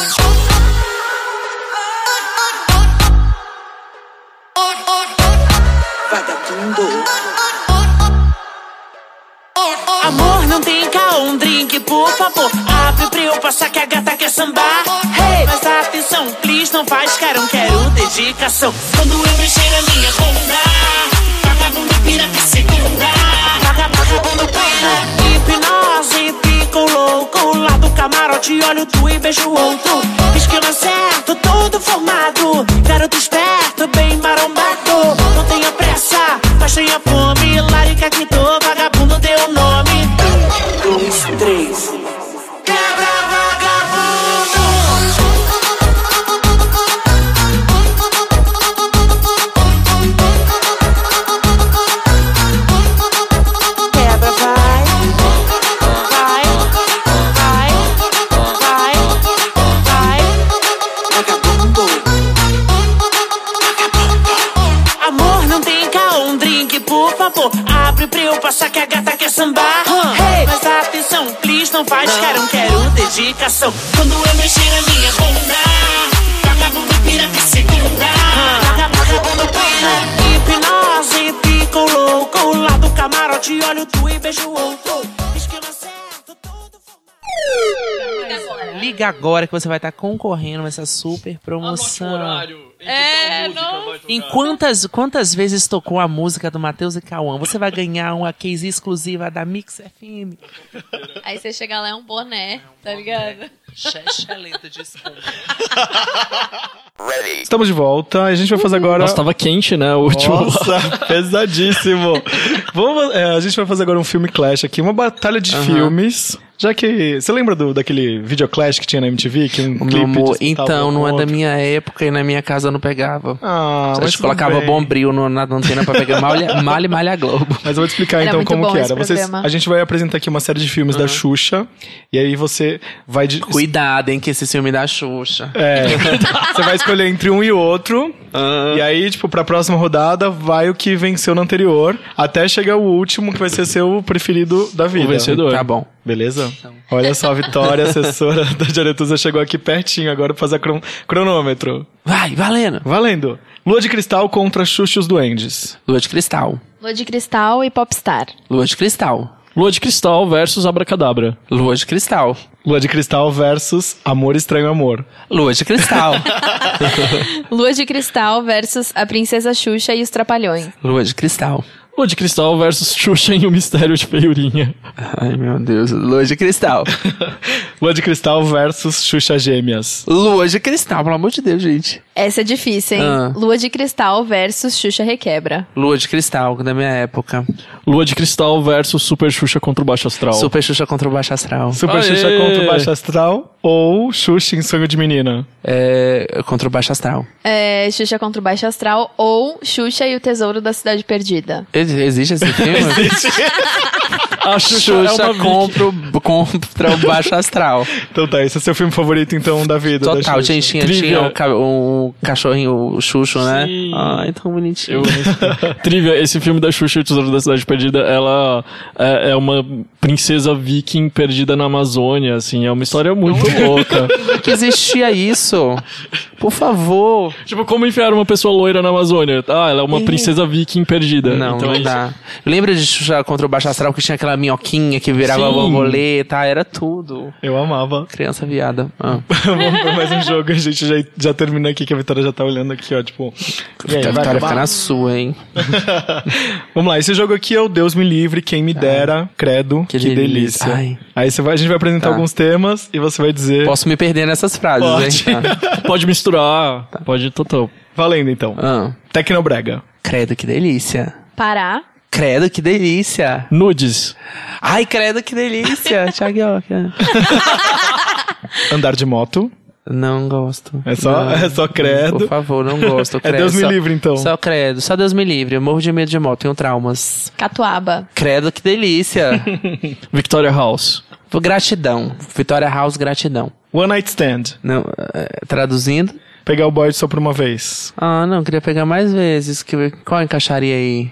Vagabundo. Amor, não tem cá um drink, por favor. Abre pra eu passar que a gata quer sambar. Hey, mas atenção, please, não faz carão, quero dedicação. Quando eu mexer a minha bunda, vagabundo pira que segunda. Vaga- Vagabundo pira. Hipnose, camarote, olho tu e beijo outro. Esquema certo, todo formado. Garoto esperto, bem marombado. Não tenha pressa, mas tenha fome. Larica que não faz carão, quero dedicação. Quando eu mexer a minha bunda, vagabundo pira que segunda. Vagabundo pira. Hipnose, fico louco. Lá do camarote, olho tu e beijo outro. Liga agora que você vai estar concorrendo nessa super promoção. É, não. Em quantas, quantas vezes tocou a música do Matheus e Cauã? Você vai ganhar uma case exclusiva da Mix FM. Aí você chega lá é um boné, tá ligado? Excelente desconto. Estamos de volta. A gente vai fazer agora. Nossa, tava quente, né? O último. Nossa, pesadíssimo. Vamos, é, a gente vai fazer agora um filme Clash aqui, uma batalha de filmes. Já que. Você lembra do, daquele videoclash que tinha na MTV? Que um Meu clipe amor, então, um não é com da outro? minha época e na minha casa eu não pegava. Ah, a mas gente tudo colocava bem. bombril no- na antena pra pegar malha, malha e malha Globo. Mas eu vou te explicar Era então como que era. Vocês, a gente vai apresentar aqui uma série de filmes da Xuxa. E aí você vai. De, Cuidado, hein, que esse filme da Xuxa. É. você vai escolher entre um e outro. E aí, tipo, pra próxima rodada, vai o que venceu no anterior. Até chegar o último, que vai ser seu preferido da vida. O vencedor. Tá bom. Beleza? Olha só, a Vitória, assessora da Diaretusa, chegou aqui pertinho agora pra fazer cron- cronômetro. Vai, valendo. Valendo. Lua de Cristal contra Xuxa e os Duendes. Lua de cristal. Lua de Cristal e Popstar. Lua de cristal. Lua de Cristal versus Abracadabra. Lua de cristal. Lua de Cristal versus Amor Estranho Amor. Lua de cristal. Lua de Cristal versus a Princesa Xuxa e os Trapalhões. Lua de cristal. Lua de Cristal versus Xuxa e o Mistério de Feiurinha. Ai, meu Deus. Lua de cristal. Lua de Cristal versus Xuxa Gêmeas. Lua de cristal, pelo amor de Deus, gente. Essa é difícil, hein? Ah. Lua de Cristal versus Xuxa Requebra. Lua de cristal, da minha época. Lua de Cristal versus Super Xuxa contra o Baixo Astral. Super Xuxa contra o Baixo Astral. Super Aê! Xuxa contra o Baixo Astral ou Xuxa em Sonho de Menina. É, contra o Baixo Astral. É, Xuxa contra o Baixo Astral ou Xuxa e o Tesouro da Cidade Perdida. Ex- Existe esse filme? A Xuxa, Xuxa é uma contra, o- contra o Baixo Astral. Então tá, esse é seu filme favorito então da vida. da Total, Xuxa. gente, tinha, tinha o, ca- o cachorrinho, o Xuxo, né? Sim. Ai, tão bonitinho. Eu... Trivia, esse filme da Xuxa e o Tesouro da Cidade Perdida, ela é, é uma princesa viking perdida na Amazônia, assim, é uma história muito louca. que existia isso. Por favor. tipo, como enfiar uma pessoa loira na Amazônia? Ah, ela é uma princesa viking perdida. Não, então não é isso. dá. Lembra de Xuxa contra o Baixo Astral que tinha aquela minhoquinha que virava Sim. borboleta? Era tudo. Eu amava. Criança viada. Ah. Vamos pra mais um jogo, a gente já, já termina aqui, que a Vitória já tá olhando aqui, ó, tipo... E aí, a vitória fica na sua, hein? Vamos lá, esse jogo aqui é o Deus me livre, quem me dera, credo, que, Que delícia. delícia. Ai. Aí você vai, a gente vai apresentar Tá. alguns temas e você vai dizer... Posso me perder nessas frases, Pode. hein? Tá. Pode misturar, pode total. Valendo então. Ah. Tecnobrega. Credo, que delícia. Pará. Credo, que delícia. Nudes. Ai, credo, que delícia. Thiago. Andar de moto. Não gosto. É só, Não. é só credo. Por favor, não gosto. É Credo, Deus me só- livre, então. Só credo. Só Deus me livre. Eu morro de medo de moto. Tenho traumas. Catuaba. Credo, que delícia. Victoria House. gratidão. Vitória House, gratidão. One Night Stand. Não, é, traduzindo. Pegar o boy só por uma vez. Ah, não, queria pegar mais vezes. Que, qual encaixaria aí?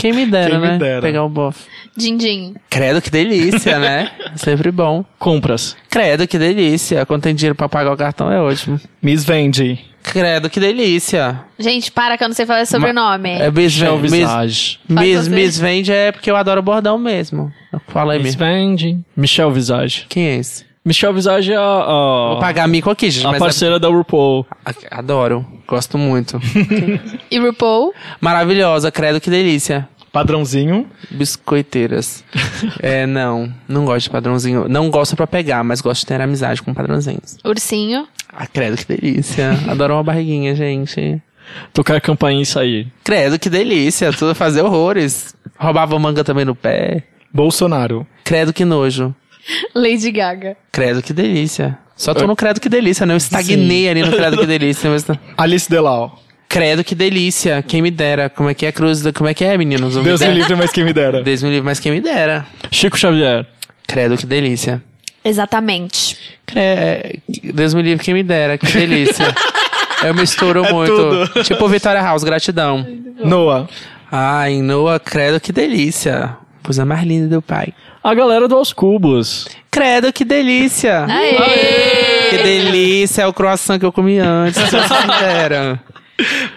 Quem me dera, Quem me né? dera. Pegar o bofe. Din-din. Credo, que delícia, né? Sempre bom. Compras. Credo, que delícia. Quando tem dinheiro pra pagar o cartão é ótimo. Miss Vende. Credo, que delícia. Gente, para que eu não sei falar sobrenome. É Miss Michel Miss, Miss. Miss Vende é porque eu adoro bordão mesmo. Fala aí Miss mesmo. Vende. Michel Visage. Quem é esse? Michel Visage é a, a, Vou pagar mico aqui, gente. a mas parceira da RuPaul. é- Adoro. Gosto muito. E RuPaul? Maravilhosa, credo, que delícia. Padrãozinho. Biscoiteiras. é, não. Não gosto de padrãozinho. Não gosto pra pegar, mas gosto de ter amizade com padrãozinhos. Ursinho. Ah, credo, que delícia. Adoro uma barriguinha, gente. Tocar campainha e sair. Credo, que delícia. Tudo fazer horrores. Roubava manga também no pé. Bolsonaro. Credo, que nojo. Lady Gaga. Credo, que delícia. Só tô no credo, que delícia, né? Eu estagnei ali no credo, que delícia. Mas... tá- Alice Delau. Credo, que delícia. Quem me dera. Como é que é, Cruz? Como é que é, meninos? Não Deus me dera. livre, mas quem me dera. Deus me livre, mas quem me dera. Chico Xavier. Credo, que delícia. Exatamente. Cre... Deus me livre, quem me dera. Que delícia. Eu misturo muito. tudo. Tipo Vitória House, gratidão. Noah. Ai, Noah, credo, que delícia. Coisa mais linda do pai. A galera do Aos Cubos. Credo, que delícia. Aê! Que delícia. É o croissant que eu comi antes. Dera.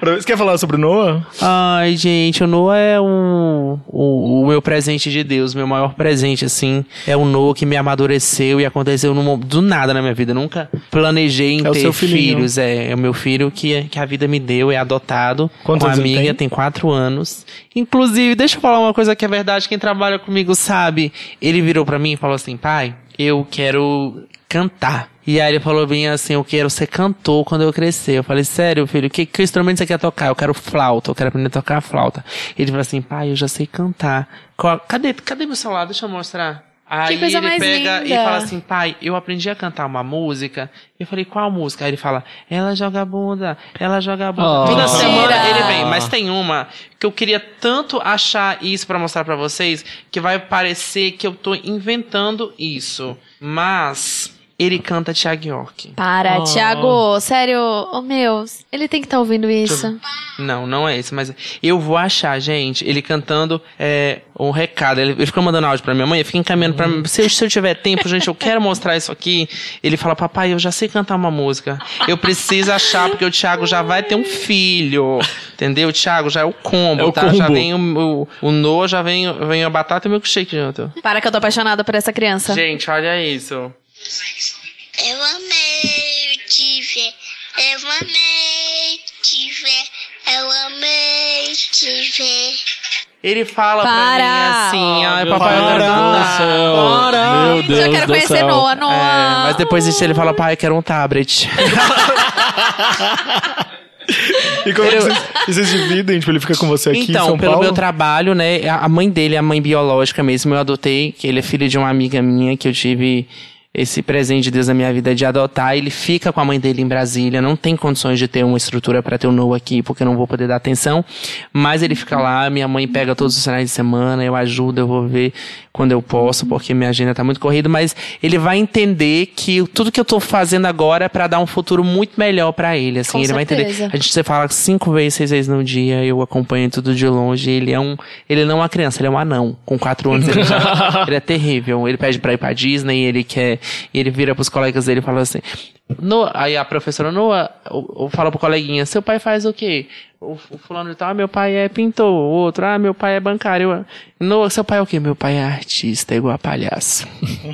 Você quer falar sobre o Noah? Ai, gente, o Noah é um, o, o meu presente de Deus, meu maior presente, assim. É o Noah que me amadureceu e aconteceu num, do nada na minha vida. Eu nunca planejei em É ter filhos. É, é o meu filho que, que a vida me deu, é adotado. Quantos ele amiga, tem? tem quatro anos. Inclusive, deixa eu falar uma coisa que é verdade, quem trabalha comigo sabe. Ele virou pra mim e falou assim, pai, eu quero cantar. E aí ele falou bem assim, eu quero ser cantor quando eu crescer. Eu falei, sério, filho, que, que instrumento você quer tocar? Eu quero flauta, eu quero aprender a tocar flauta. Ele falou assim, pai, eu já sei cantar. Qual- cadê, cadê meu celular? Deixa eu mostrar. Aí coisa ele mais pega linda. e fala assim, pai, eu aprendi a cantar uma música. Eu falei, qual música? Aí ele fala, ela joga bunda, ela joga bunda. Oh. Toda semana ele vem, mas tem uma que eu queria tanto achar isso pra mostrar pra vocês que vai parecer que eu tô inventando isso. Mas ele canta Thiago York. Para, Thiago. Sério, oh meu, ele tem que estar ouvindo isso. Não, não é esse, mas eu vou achar, gente, ele cantando é, um recado. Ele, ele fica mandando áudio pra minha mãe, eu fico encaminhando pra mim. Se, eu- se eu tiver tempo, gente, eu quero mostrar isso aqui. Ele fala, papai, eu já sei cantar uma música. Eu preciso achar, porque o Thiago já vai ter um filho. Entendeu? O Thiago já é o combo, É o tá? Já combo. vem o, o, o Noah, já vem, vem a batata e o milkshake junto. Para que eu tô apaixonada por essa criança. Gente, olha isso. Eu amei te ver, eu amei te ver, eu amei te ver. Ele fala Para! pra mim assim, ai, Meu papai, eu quero Deus do céu. Meu Deus Já quero do conhecer céu. Noah, Noah. É, mas depois disso ele fala, pai, eu quero um tablet. E como é que vocês, vocês dividem? Tipo, ele fica com você aqui em Então, São pelo Paulo? meu trabalho, né? A mãe dele é a mãe biológica mesmo. Eu adotei, que ele é filho de uma amiga minha que eu tive esse presente de Deus na minha vida de adotar. Ele fica com a mãe dele em Brasília. Não tem condições de ter uma estrutura para ter o Noah aqui, porque eu não vou poder dar atenção. Mas ele fica lá, minha mãe pega todos os finais de semana, eu ajudo, eu vou ver quando eu posso, porque minha agenda tá muito corrida. Mas ele vai entender que tudo que eu tô fazendo agora é para dar um futuro muito melhor para ele. Assim, Com ele vai entender. certeza. A gente você fala cinco vezes, seis vezes no dia, eu acompanho tudo de longe. Ele é um. Ele não é uma criança, ele é um anão. Com quatro anos ele já. ele é terrível. Ele pede pra ir pra Disney, ele quer. E ele vira pros colegas dele e fala assim. "Noah", aí a professora ou fala pro coleguinha, seu pai faz o quê? O, o fulano de tal, ah, meu pai é pintor. O outro, ah, meu pai é bancário. Eu, Noah, seu pai é o quê? Meu pai é artista, igual a palhaço.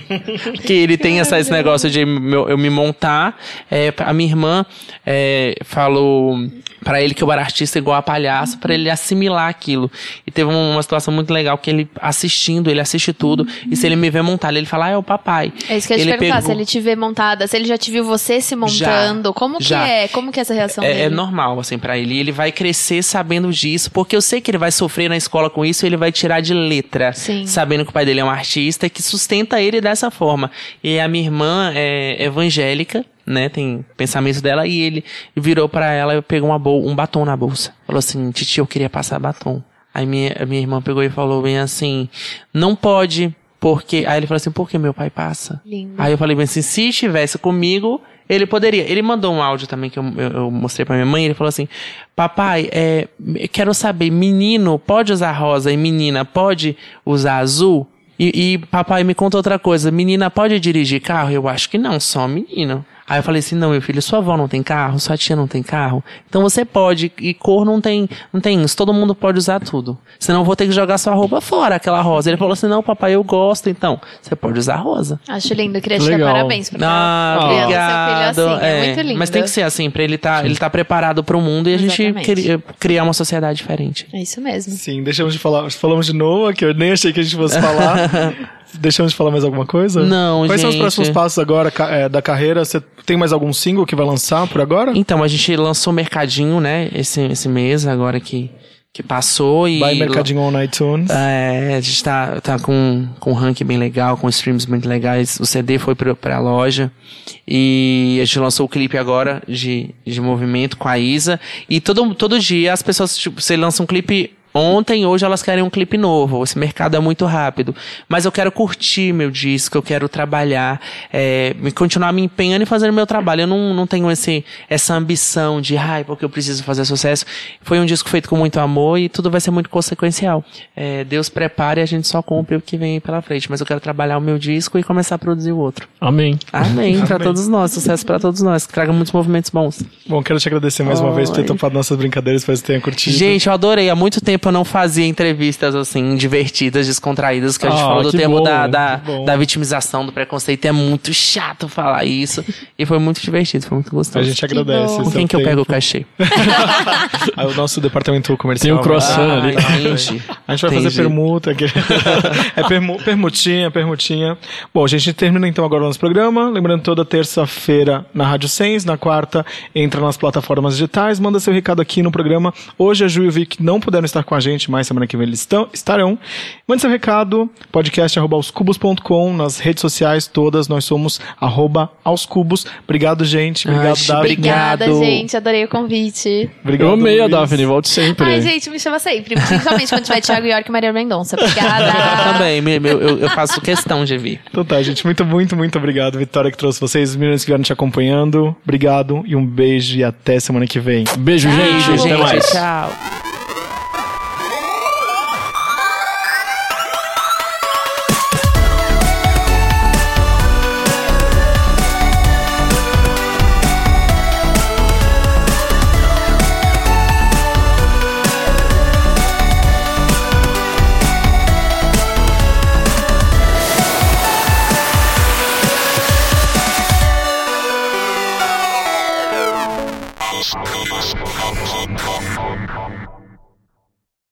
que ele tem essa, esse negócio de meu- eu me montar. É, a minha irmã é, falou pra ele que eu era artista igual a palhaço, pra ele assimilar aquilo. E teve uma, situação muito legal que ele assistindo, ele assiste tudo, e se ele me vê montar, ele fala, ah, é o papai. É isso que eu ia te perguntar, pegou- se ele te vê montada, se ele já te viu você se montando, como que já. é? Como que é essa reação É, é dele? normal, assim, pra ele. Ele vai crescer sabendo disso, porque eu sei que ele vai sofrer na escola com isso e ele vai tirar de letra. Sim. Sabendo que o pai dele é um artista que sustenta ele dessa forma. E a minha irmã é evangélica, né? Tem pensamento dela e ele virou pra ela e pegou um batom na bolsa. Falou assim: Titi, eu queria passar batom. Aí minha, a minha irmã pegou e falou bem assim: Não pode. Porque. Aí ele falou assim: por que meu pai passa? Lindo. Aí eu falei bem assim: se estivesse comigo, Ele poderia. Ele mandou um áudio também que eu, eu, eu mostrei pra minha mãe. Ele falou assim: Papai, é, quero saber, menino pode usar rosa e menina pode usar azul? E, e papai me conta outra coisa: menina pode dirigir carro? Eu acho que não, só menino. Aí eu falei assim: não, meu filho, sua avó não tem carro, sua tia não tem carro. Então você pode, e cor não tem, não tem isso, todo mundo pode usar tudo. Senão eu vou ter que jogar sua roupa fora, aquela rosa. Ele falou assim: não, papai, eu gosto, então. Você pode usar rosa. Acho lindo, queria te dar parabéns por Ah, obrigado. seu filho assim. É, muito lindo. Mas tem que ser assim, pra ele tá, ele tá preparado pro mundo e a gente Exatamente. cri- criar uma sociedade diferente. É isso mesmo. Sim, deixamos de falar. Falamos de Noah, que eu nem achei que a gente fosse falar. deixamos de falar mais alguma coisa? Não, Quais são os gente. próximos passos agora é, da carreira? Você tem mais algum single que vai lançar por agora? Então, a gente lançou Mercadinho, né, esse, esse mês, agora que, que passou. E Vai Mercadinho on iTunes. É, a gente tá, tá com, com um ranking bem legal, com streams muito legais. O CD foi pra, pra loja. E a gente lançou o clipe agora de, de movimento com a Isa. E todo, todo dia as pessoas, tipo, você lança um clipe ontem, hoje elas querem um clipe novo. Esse mercado é muito rápido. Mas eu quero curtir meu disco, eu quero trabalhar, é, me- continuar me empenhando e fazendo meu trabalho. Eu não, não tenho esse, essa ambição de, ai, porque eu preciso fazer sucesso. Foi um disco feito com muito amor e tudo vai ser muito consequencial. É, Deus prepare e a gente só cumpre o que vem aí pela frente. Mas eu quero trabalhar o meu disco e começar a produzir o outro. Amém. Amém, pra todos nós. Sucesso pra todos nós. Que traga muitos movimentos bons. Bom, quero te agradecer mais uma vez por ter topado nossas brincadeiras, espero que você tenha curtido. Gente, eu adorei. Há muito tempo eu não fazia entrevistas assim, divertidas, descontraídas, que a gente Ah, falou do tema bom, da, da, da vitimização, do preconceito. É muito chato falar isso. e foi muito divertido, foi muito gostoso. a gente agradece. Com quem que eu pego o tempo. cachê? Aí o nosso departamento comercial. Tem o croissant Ah, ali. entendi. A gente vai fazer Entendi. permuta aqui. é permu- permutinha, permutinha. Bom, a gente termina então agora o nosso programa. Lembrando, toda terça-feira na Rádio Sens, na quarta entra nas plataformas digitais, manda seu recado aqui no programa. Hoje a Ju e o Vic não puderam estar com a gente, mas semana que vem eles estão, estarão. Mande seu recado, podcast.aoscubos.com, nas redes sociais todas, nós somos arroba aos cubos. Obrigado, gente. Obrigado, Ai, obrigado. Obrigada, gente. Adorei o convite. Obrigado, Eu amei a. Daphne, volte sempre. Ai, gente, me chama sempre. Principalmente quando tiver Thiago York e Maria Mendonça. Obrigada. Também, me- me- eu, eu faço questão de vir. Então tá, gente. Muito, muito, muito obrigado, Vitória, que trouxe vocês, os meninos que vieram te acompanhando. Obrigado e um beijo e até semana que vem. Beijo, gente. Beijo, Até gente. mais. Tchau.